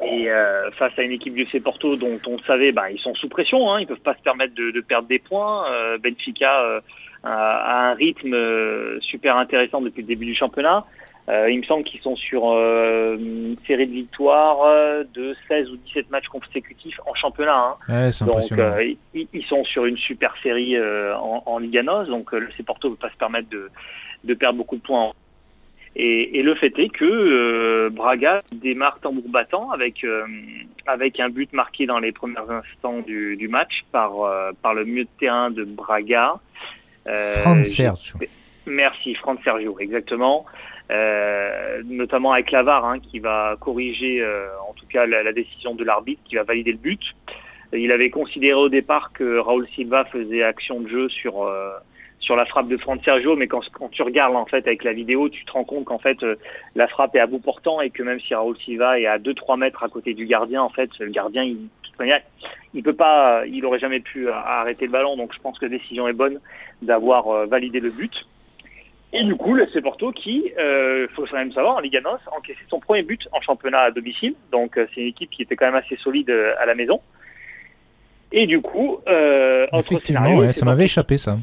Et euh, face à une équipe du C Porto dont on savait, bah, ils sont sous pression, hein, ils peuvent pas se permettre de, perdre des points. Euh, Benfica euh, a, un rythme euh, super intéressant depuis le début du championnat. Euh, il me semble qu'ils sont sur euh, une série de victoires euh, de 16 ou 17 matchs consécutifs en championnat. Hein. Ouais, donc impressionnant. ils, ils, sont sur une super série en, en Liga NOS, donc le C Porto ne peut pas se permettre de, de perdre beaucoup de points. Et, et le fait est que euh, Braga démarre tambour battant avec euh, avec un but marqué dans les premiers instants du, du match par euh, par le milieu de terrain de Braga. Fran Sergio. Merci, Fran Sergio, exactement. Euh, notamment avec Lavar hein, qui va corriger euh, en tout cas la, décision de l'arbitre qui va valider le but. Il avait considéré au départ que Raúl Silva faisait action de jeu sur euh, sur la frappe de Fran Sergio, mais quand, quand tu regardes en fait avec la vidéo, tu te rends compte qu'en fait euh, la frappe est à bout portant et que même si Raúl Silva est à 2-3 mètres à côté du gardien, en fait le gardien il, il peut pas, il aurait jamais pu arrêter le ballon. Donc je pense que la décision est bonne d'avoir euh, validé le but. Et du coup, le C Porto qui, euh, faut quand même savoir, en Liga NOS, a encaissé son premier but en championnat à domicile. Donc euh, c'est une équipe qui était quand même assez solide euh, à la maison. Et du coup, euh, Effectivement, scénario, ouais, ça m'avait échappé ça.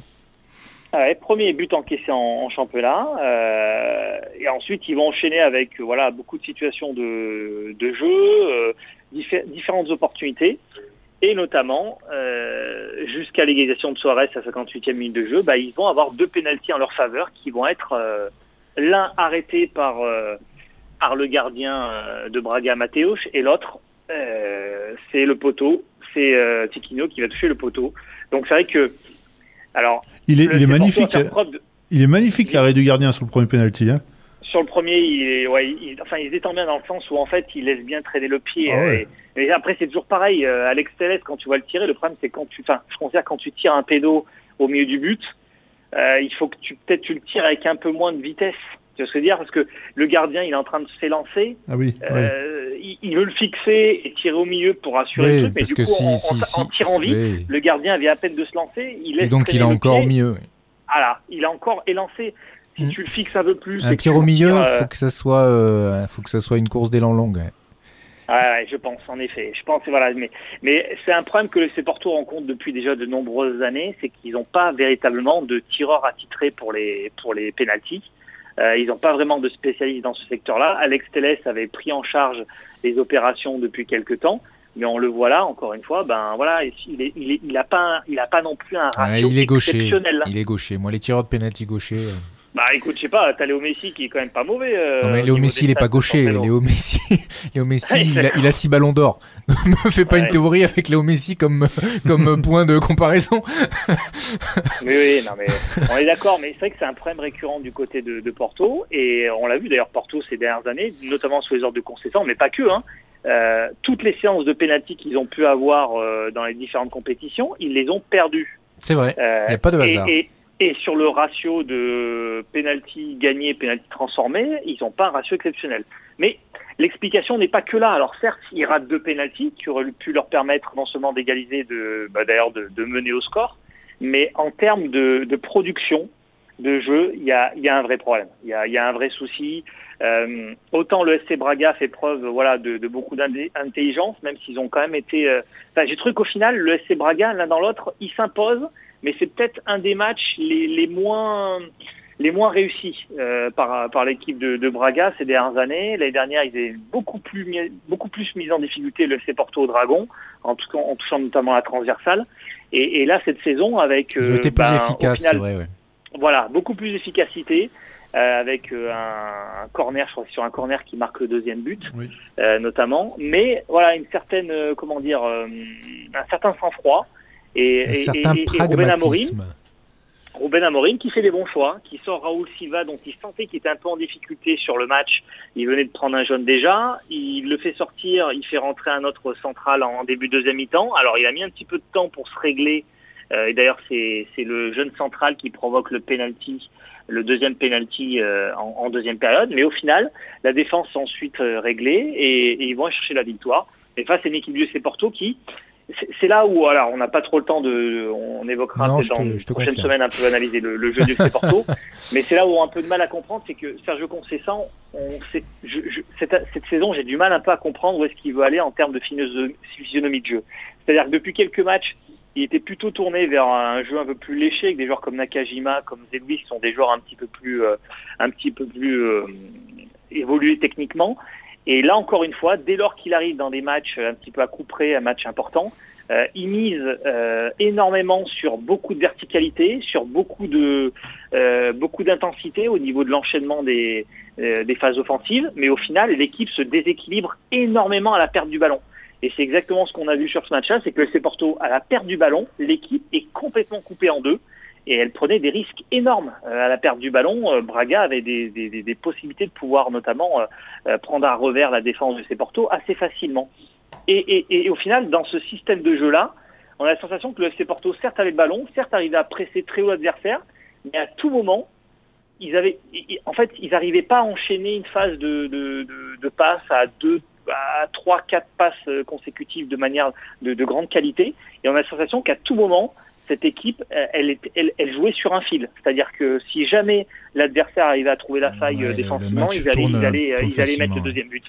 Ah ouais, premier but encaissé en, en championnat. Euh, et ensuite, ils vont enchaîner avec voilà beaucoup de situations de, de jeu, diffé différentes opportunités. Et notamment, euh, jusqu'à l'égalisation de Suarez à 58e minute de jeu, bah, ils vont avoir deux pénalties en leur faveur qui vont être euh, l'un arrêté par, euh, par le gardien euh, de Braga, Mateos, et l'autre, euh, c'est le poteau, c'est euh, Tiquinho qui va toucher le poteau. Donc c'est vrai que... Alors, il est, il est magnifique. De... Il est magnifique l'arrêt du gardien sur le premier penalty. Hein sur le premier, il, est, ouais, il, enfin, il se détend bien dans le sens où en fait, il laisse bien traîner le pied. Ah ouais. Et, après, c'est toujours pareil. Euh, Alex Telles, quand tu vas le tirer, le problème, c'est quand tu, enfin, je considère quand tu tires un pédo au milieu du but, euh, il faut que tu peut-être tu le tires avec un peu moins de vitesse. Tu vois ce que je veux dire? Parce que le gardien, il est en train de s'élancer. Ah oui. Euh, il, il, veut le fixer et tirer au milieu pour assurer oui, le truc. Mais du coup, si, en, si, en, tirant vite, oui. le gardien vient à peine de se lancer. Il laisse et donc, il est encore mieux. Voilà, il a encore élancé si Mm. tu le fixes un peu plus. Un tir au milieu, il faut que ça soit, euh, faut que ça soit une course d'élan longue. Ouais. Ouais, je pense, en effet. Je pense, voilà, mais, mais c'est un problème que le Porto rencontre depuis déjà de nombreuses années, c'est qu'ils n'ont pas véritablement de tireurs attitrés pour les pour les pénalties. Euh, ils n'ont pas vraiment de spécialistes dans ce secteur-là. Alex Telles avait pris en charge les opérations depuis quelques temps, mais on le voit là encore une fois. Ben voilà, il est, il est, il a pas, il a pas non plus un ratio ouais, il est gaucher. exceptionnel. Il est gaucher. Moi, les tireurs de pénalty gaucher. Euh... Bah écoute, je sais pas, t'as Léo Messi qui est quand même pas mauvais. Euh, non mais Léo Messi il est pas gaucher, Léo Messi, Léo Messi il, a, il a six ballons d'or. Ne fais pas Ouais. une théorie avec Léo Messi comme, comme point de comparaison. Oui, oui, non, mais on est d'accord, mais c'est vrai que c'est un problème récurrent du côté de, de Porto, et on l'a vu d'ailleurs Porto ces dernières années, notamment sous les ordres de Conceição, mais pas que. Hein. Euh, toutes les séances de pénalty qu'ils ont pu avoir euh, dans les différentes compétitions, ils les ont perdues. C'est vrai, il n'y a pas de hasard. Et, et, et, sur le ratio de penalty gagné, penalty transformé, ils n'ont pas un ratio exceptionnel. Mais l'explication n'est pas que là. Alors certes, ils ratent deux penalties qui auraient pu leur permettre non seulement d'égaliser, de, bah, d'ailleurs de, de, mener au score, mais en termes de, de production de jeu, il y a, y a, un vrai problème. Il y a, y a, un vrai souci. Euh, autant le SC Braga fait preuve voilà de, de beaucoup d'intelligence, même s'ils ont quand même été. Euh... Enfin, j'ai trouvé qu'au final, le SC Braga, l'un dans l'autre, ils s'imposent, mais c'est peut-être un des matchs les, les moins les moins réussis euh, par, par l'équipe de, de, Braga ces dernières années. L'année dernière, ils étaient beaucoup plus mis, beaucoup plus mis en difficulté le FC Porto au Dragon, en, tout, en touchant notamment la transversale. Et, et là, cette saison, avec ils ont été plus ben, efficaces, final, vrai, ouais. Voilà, beaucoup plus d'efficacité. avec un, corner, je crois sur un corner qui marque le deuxième but, Oui. notamment. Mais voilà, une certaine, comment dire, un certain sang-froid et, Un et- certain et- pragmatisme. Ruben Amorim qui fait les bons choix, qui sort Raoul Silva dont il sentait qu'il était un peu en difficulté sur le match. Il venait de prendre un jaune déjà. Il le fait sortir, il fait rentrer un autre central en début de deuxième mi-temps. Alors il a mis un petit peu de temps pour se régler. Euh, et d'ailleurs c'est le jeune central qui provoque le penalty, le deuxième penalty euh, en, en deuxième période. Mais au final, la défense s'est ensuite euh, réglée et, et ils vont chercher la victoire. Et face à une équipe du Porto qui c'est- là où alors on n'a pas trop le temps de on évoquera Non, dans les prochaines semaines un peu analyser le, le jeu du FC Porto. Mais c'est là où on a un peu de mal à comprendre c'est que Sergio Conceição on sait, je, je- cette, cette saison j'ai du mal un peu à comprendre où est-ce qu'il veut aller en termes de physionomie de jeu. C'est-à-dire que depuis quelques matchs il était plutôt tourné vers un jeu un peu plus léché avec des joueurs comme Nakajima comme Zedwi qui sont des joueurs un petit peu plus euh, un petit peu plus euh, évolués techniquement et là, encore une fois, dès lors qu'il arrive dans des matchs un petit peu à coup près, un match important, euh, il mise euh, énormément sur beaucoup de verticalité, sur beaucoup de euh, beaucoup d'intensité au niveau de l'enchaînement des, phases offensives, mais au final, l'équipe se déséquilibre énormément à la perte du ballon. Et c'est exactement ce qu'on a vu sur ce match-là, c'est que le Porto, à la perte du ballon, l'équipe est complètement coupée en deux et elle prenait des risques énormes Euh, à la perte du ballon. euh, Braga avait des, possibilités de pouvoir notamment euh, prendre à revers la défense de ses Porto assez facilement. Et, au final, dans ce système de jeu-là, on a la sensation que le FC Porto, certes, avait le ballon, certes, arrivait à presser très haut l'adversaire, mais à tout moment, ils en fait, ils n'arrivaient pas à enchaîner une phase de, de, passe à deux, à trois, quatre passes consécutives de manière de grande qualité. Et on a la sensation qu'à tout moment, cette équipe, euh, elle, était- elle, elle jouait sur un fil. C'est-à-dire que si jamais l'adversaire arrivait à trouver la faille Ouais, euh, défensivement, match ils allaient, tourne- ils allaient, euh, ils allaient mettre le deuxième but.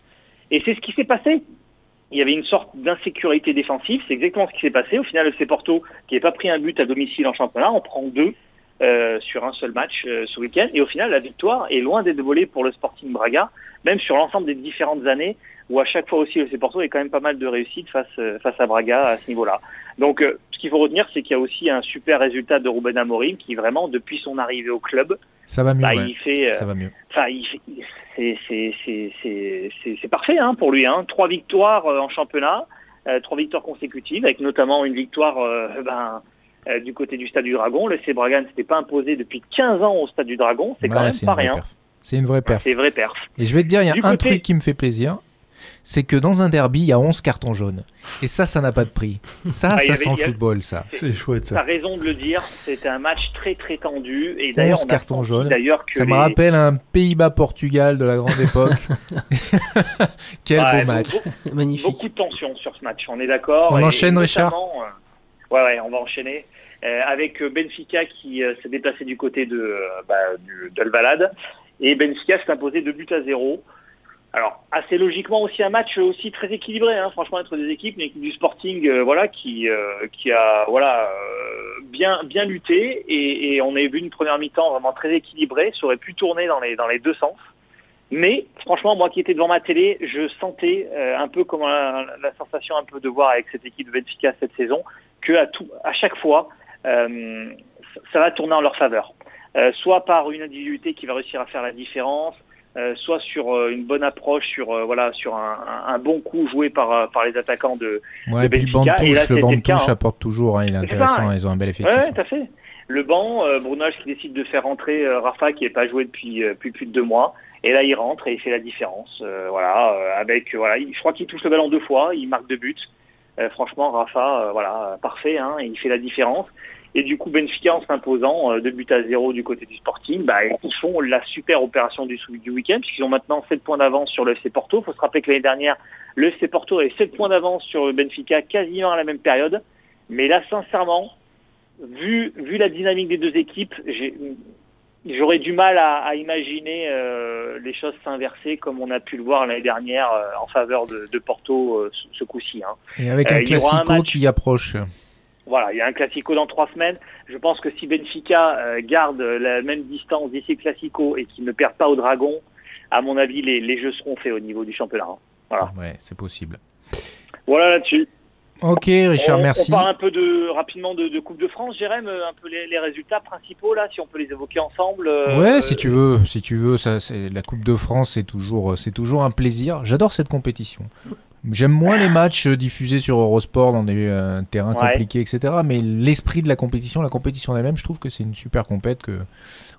Et c'est ce qui s'est passé. Il y avait une sorte d'insécurité défensive. C'est exactement ce qui s'est passé. Au final, le FC Porto, qui n'avait pas pris un but à domicile en championnat, en prend deux euh, sur un seul match euh, ce week-end. Et au final, la victoire est loin d'être volée pour le Sporting Braga, même sur l'ensemble des différentes années où à chaque fois aussi le FC Porto a quand même pas mal de réussite face, euh, face à Braga à ce niveau-là. Donc, euh, ce qu'il faut retenir, c'est qu'il y a aussi un super résultat de Ruben Amorim qui vraiment, depuis son arrivée au club, Ça va mieux, bah, ouais. il fait, euh, Ça va mieux. Enfin, c'est parfait hein, pour lui. Hein. Trois victoires euh, en championnat, trois victoires consécutives, avec notamment une victoire ben, du côté du Stade du Dragon. Le C Braga ne s'était pas imposé depuis 15 ans au Stade du Dragon. C'est quand même pas une vraie rien. C'est une vraie perf. C'est vrai perf. Et je vais te dire, il y a Du un côté- truc qui me fait plaisir, c'est que dans un derby, il y a 11 cartons jaunes. Et ça, ça n'a pas de prix. Ça, Ah, ça avait- sent le a- football, ça. C'est chouette T'as ça. raison de le dire. C'était un match très très tendu. Et d'ailleurs, 11 on a cartons jaunes. D'ailleurs que Ça me rappelle un Pays-Bas-Portugal de la grande époque. Quel Ouais, beau match. beaucoup- Magnifique. Beaucoup de tension sur ce match, on est d'accord. On Et- enchaîne, et Richard euh, Ouais, ouais, on va enchaîner. Euh, avec euh, Benfica qui euh, s'est déplacé du côté de euh, bah, du- d'Alvalade. Et Benfica s'est imposé deux buts à zéro. Alors, assez logiquement aussi un match aussi très équilibré, hein, franchement, entre des équipes, une équipe du Sporting, euh, voilà, qui euh, qui a voilà euh, bien bien lutté et, on a vu une première mi-temps vraiment très équilibrée, ça aurait pu tourner dans les dans les deux sens. Mais franchement, moi qui étais devant ma télé, je sentais un peu comme la, la sensation un peu de voir avec cette équipe de Benfica cette saison que à tout à chaque fois ça va tourner en leur faveur. Soit par une individualité qui va réussir à faire la différence, euh, soit sur euh, une bonne approche, sur euh, voilà, sur un, un- un bon coup joué par par les attaquants de. Ouais, et puis le Benfica, banc de et là, de cas, hein. apporte toujours. hein, il est intéressant, ça, ils ont un bel effectif. Hein. tout à fait. Le banc, Bruno qui décide de faire rentrer Rafa qui n'est pas joué depuis plus, plus de deux mois. Et là, il rentre et il fait la différence. Voilà, avec voilà, il- je crois qu'il touche le ballon deux fois, il marque deux buts. Franchement, Rafa, voilà, parfait, hein, il fait la différence. Et du coup, Benfica, en s'imposant euh, deux buts à zéro du côté du Sporting, bah, ils font la super opération du, week-end, puisqu'ils ont maintenant 7 points d'avance sur le FC Porto. Il faut se rappeler que l'année dernière, le FC Porto avait 7 points d'avance sur Benfica quasiment à la même période. Mais là, sincèrement, vu, vu la dynamique des deux équipes, j'aurais du mal à, à imaginer euh, les choses s'inverser comme on a pu le voir l'année dernière euh, en faveur de, de Porto euh, ce, ce coup-ci. Hein. Et avec un aura un classico match. qui approche. Voilà, il y a un classico dans trois semaines. Je pense que si Benfica euh, garde la même distance d'ici le classico et qu'il ne perd pas au Dragon, à mon avis, les, les jeux seront faits au niveau du championnat. hein. Voilà. Ouais, c'est possible. Voilà là-dessus. Ok, Richard, on, merci. On parle un peu de, rapidement de, de Coupe de France, Jérém, euh, un peu les, les résultats principaux là, si on peut les évoquer ensemble. euh, Ouais, si tu veux, si tu veux, ça, c'est la Coupe de France, c'est toujours, c'est toujours un plaisir. J'adore cette compétition. J'aime moins les matchs euh, diffusés sur Eurosport dans des euh, terrains Ouais. compliqués, etc. Mais l'esprit de la compétition, la compétition elle-même, je trouve que c'est une super compète que,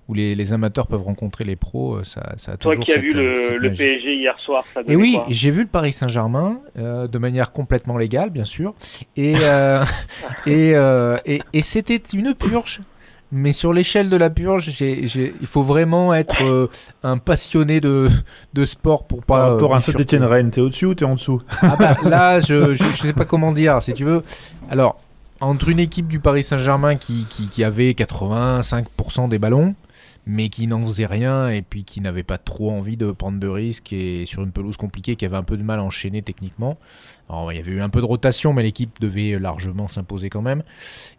où les, les amateurs peuvent rencontrer les pros. euh, Ça, ça a Toi toujours qui as vu le. PSG hier soir, ça Et oui, j'ai vu le Paris Saint-Germain euh, de manière complètement légale, bien sûr. Et, euh, et, et, et c'était une purge. Mais sur l'échelle de la purge, j'ai- j'ai- il faut vraiment être euh, un passionné de, de sport pour pas. Par euh, rapport à bifurquer. Saint-Etienne-Rennes, t'es au-dessus ou t'es en dessous? Ah bah, là, je, je, je sais pas comment dire, si tu veux. Alors, entre une équipe du Paris Saint-Germain qui, qui, qui avait 85% des ballons, mais qui n'en faisait rien et puis qui n'avait pas trop envie de prendre de risques et sur une pelouse compliquée qui avait un peu de mal à enchaîner techniquement. Il y avait eu un peu de rotation, mais l'équipe devait largement s'imposer quand même.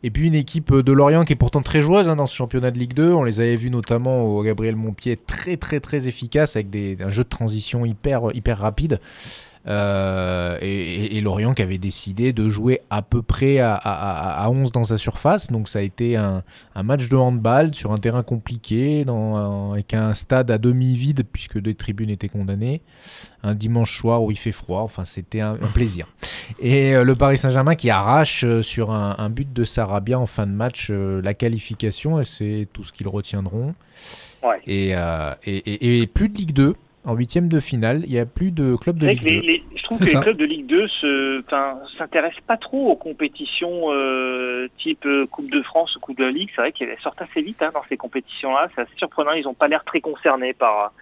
Et puis une équipe de Lorient qui est pourtant très joueuse hein, dans ce championnat de Ligue 2. On les avait vus notamment au Gabriel Montpied très très très efficace avec un jeu de transition hyper, hyper rapide. Euh, et, Lorient qui avait décidé de jouer à peu près à, à- à 11 dans sa surface. Donc ça a été un, un match de handball sur un terrain compliqué, dans, un- avec un stade à demi vide puisque des tribunes étaient condamnées. Un dimanche soir où il fait froid. Enfin, c'était un, un plaisir. Et euh, le Paris Saint-Germain qui arrache euh, sur un, un but de Sarabia en fin de match euh, la qualification et c'est tout ce qu'ils retiendront. Ouais. Et, euh, et, et- et plus de Ligue 2 en huitième de finale. Il n'y a plus de club de C'est vrai Ligue 2. les, les- je trouve C'est que ça. les clubs de Ligue 2 se, enfin, s'intéressent pas trop aux compétitions euh, type euh, Coupe de France ou Coupe de la Ligue. C'est vrai qu'elles sortent assez vite hein, dans ces compétitions-là. C'est assez surprenant. Ils n'ont pas l'air très concernés par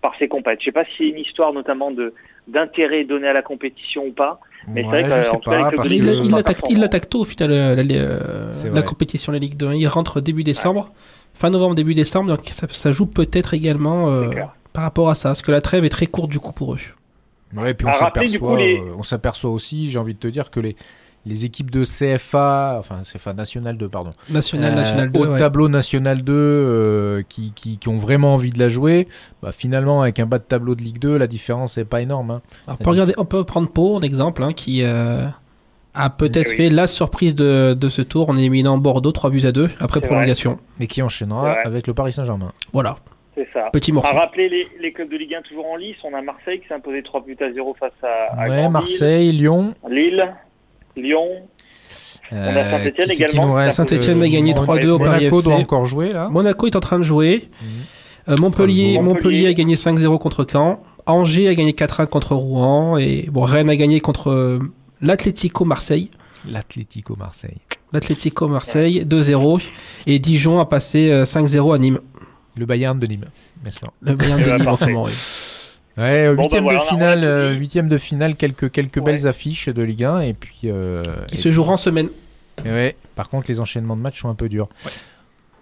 par ces compétitions. Je sais pas si c'est une histoire notamment de d'intérêt donné à la compétition ou pas. Mais c'est Ouais, vrai je euh, sais pas, le parce Il, que... il pas l'attaque- performant. il l'attaque tôt au final, euh, la, euh, C'est la vrai. compétition, la Ligue 2. Il rentre début décembre, fin novembre, début décembre, donc ça, ça joue peut-être également euh, C'est. Par rapport à ça, parce que la trêve est très courte du coup pour eux. Ouais, puis on du s'aperçoit, les- euh, on s'aperçoit aussi, j'ai envie de te dire que les, les équipes de CFA, enfin CFA National 2, pardon, National, euh, National 2. au ouais. tableau National 2, euh, qui, qui, qui ont vraiment envie de la jouer, bah, finalement avec un bas de tableau de Ligue 2, la différence n'est pas énorme. hein. Alors, on, peut regarder, on peut prendre Pau en exemple, hein, qui euh, a peut-être Oui. fait la surprise de, de ce tour en éliminant Bordeaux 3 buts à 2 après prolongation. Mais qui enchaînera avec le Paris Saint-Germain. Voilà, C'est ça. petit À morceau. rappeler les, les clubs de Ligue 1 toujours en lice. On a Marseille qui s'est imposé 3 buts à 0 face à, à Ouais. Marseille, Lyon. Lille, Lyon. euh, a c'est qui également, Saint-Étienne a gagné Mon- 3-2 au Paris Monaco doit encore jouer là. Monaco est en train de jouer. Mhm. Euh, Montpellier, Strasbourg. Montpellier a gagné 5-0 contre Caen. Angers a gagné 4-1 contre Rouen. Et bon, Rennes a gagné contre euh, l'Atlético Marseille. L'Atlético Marseille. L'Atlético Marseille 2-0. Et Dijon a passé euh, 5-0 à Nîmes. Le Bayern de Nîmes. Le Bayern Eh de ben, Nîmes en ce moment, oui. Ouais, Bon, huitième voilà, de finale, euh, huitième de finale, quelques quelques Ouais. belles affiches de Ligue 1 et puis. euh, Qui et se jouera en semaine. puis- ouais, par contre, les enchaînements de matchs sont un peu durs.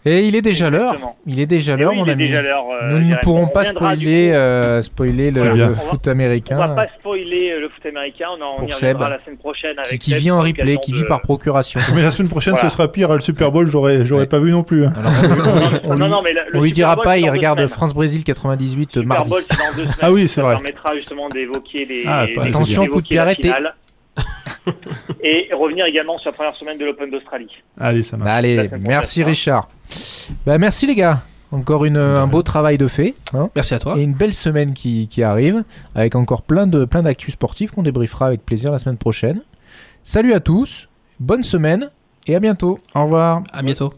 Et il est déjà l'heure. Il est déjà l'heure, oui, mon ami. euh, Nous ne pourrons On pas spoiler, euh, spoiler le, bien. le On va- foot On américain va pas spoiler euh, le foot américain, on, en, on Pour y reviendra la semaine prochaine qui, avec qui Seb vit en replay, qui de- vit par procuration. Mais la semaine prochaine, Voilà. ce sera pire. Le Super Bowl, j'aurais, j'aurais Ouais. pas vu non plus. hein. Alors, on, Non, lui- non, mais le- on lui dira Bowl, pas, il regarde. France-Brésil 98 Super mardi. Bowl, c'est dans deux semaines. Ah oui, c'est Ça vrai. permettra justement d'évoquer les. Ah, Attention, coup de pied arrêté. Et revenir également sur la première semaine de l'Open d'Australie. Allez, ça marche. Allez, merci. Richard. Bah, merci les gars. Encore une, un beau travail de fait. hein. Merci à toi. Et une belle semaine qui, qui arrive, avec encore plein de plein d'actus sportifs qu'on débriefera avec plaisir la semaine prochaine. Salut à tous, bonne semaine et à bientôt. Au revoir. À bientôt.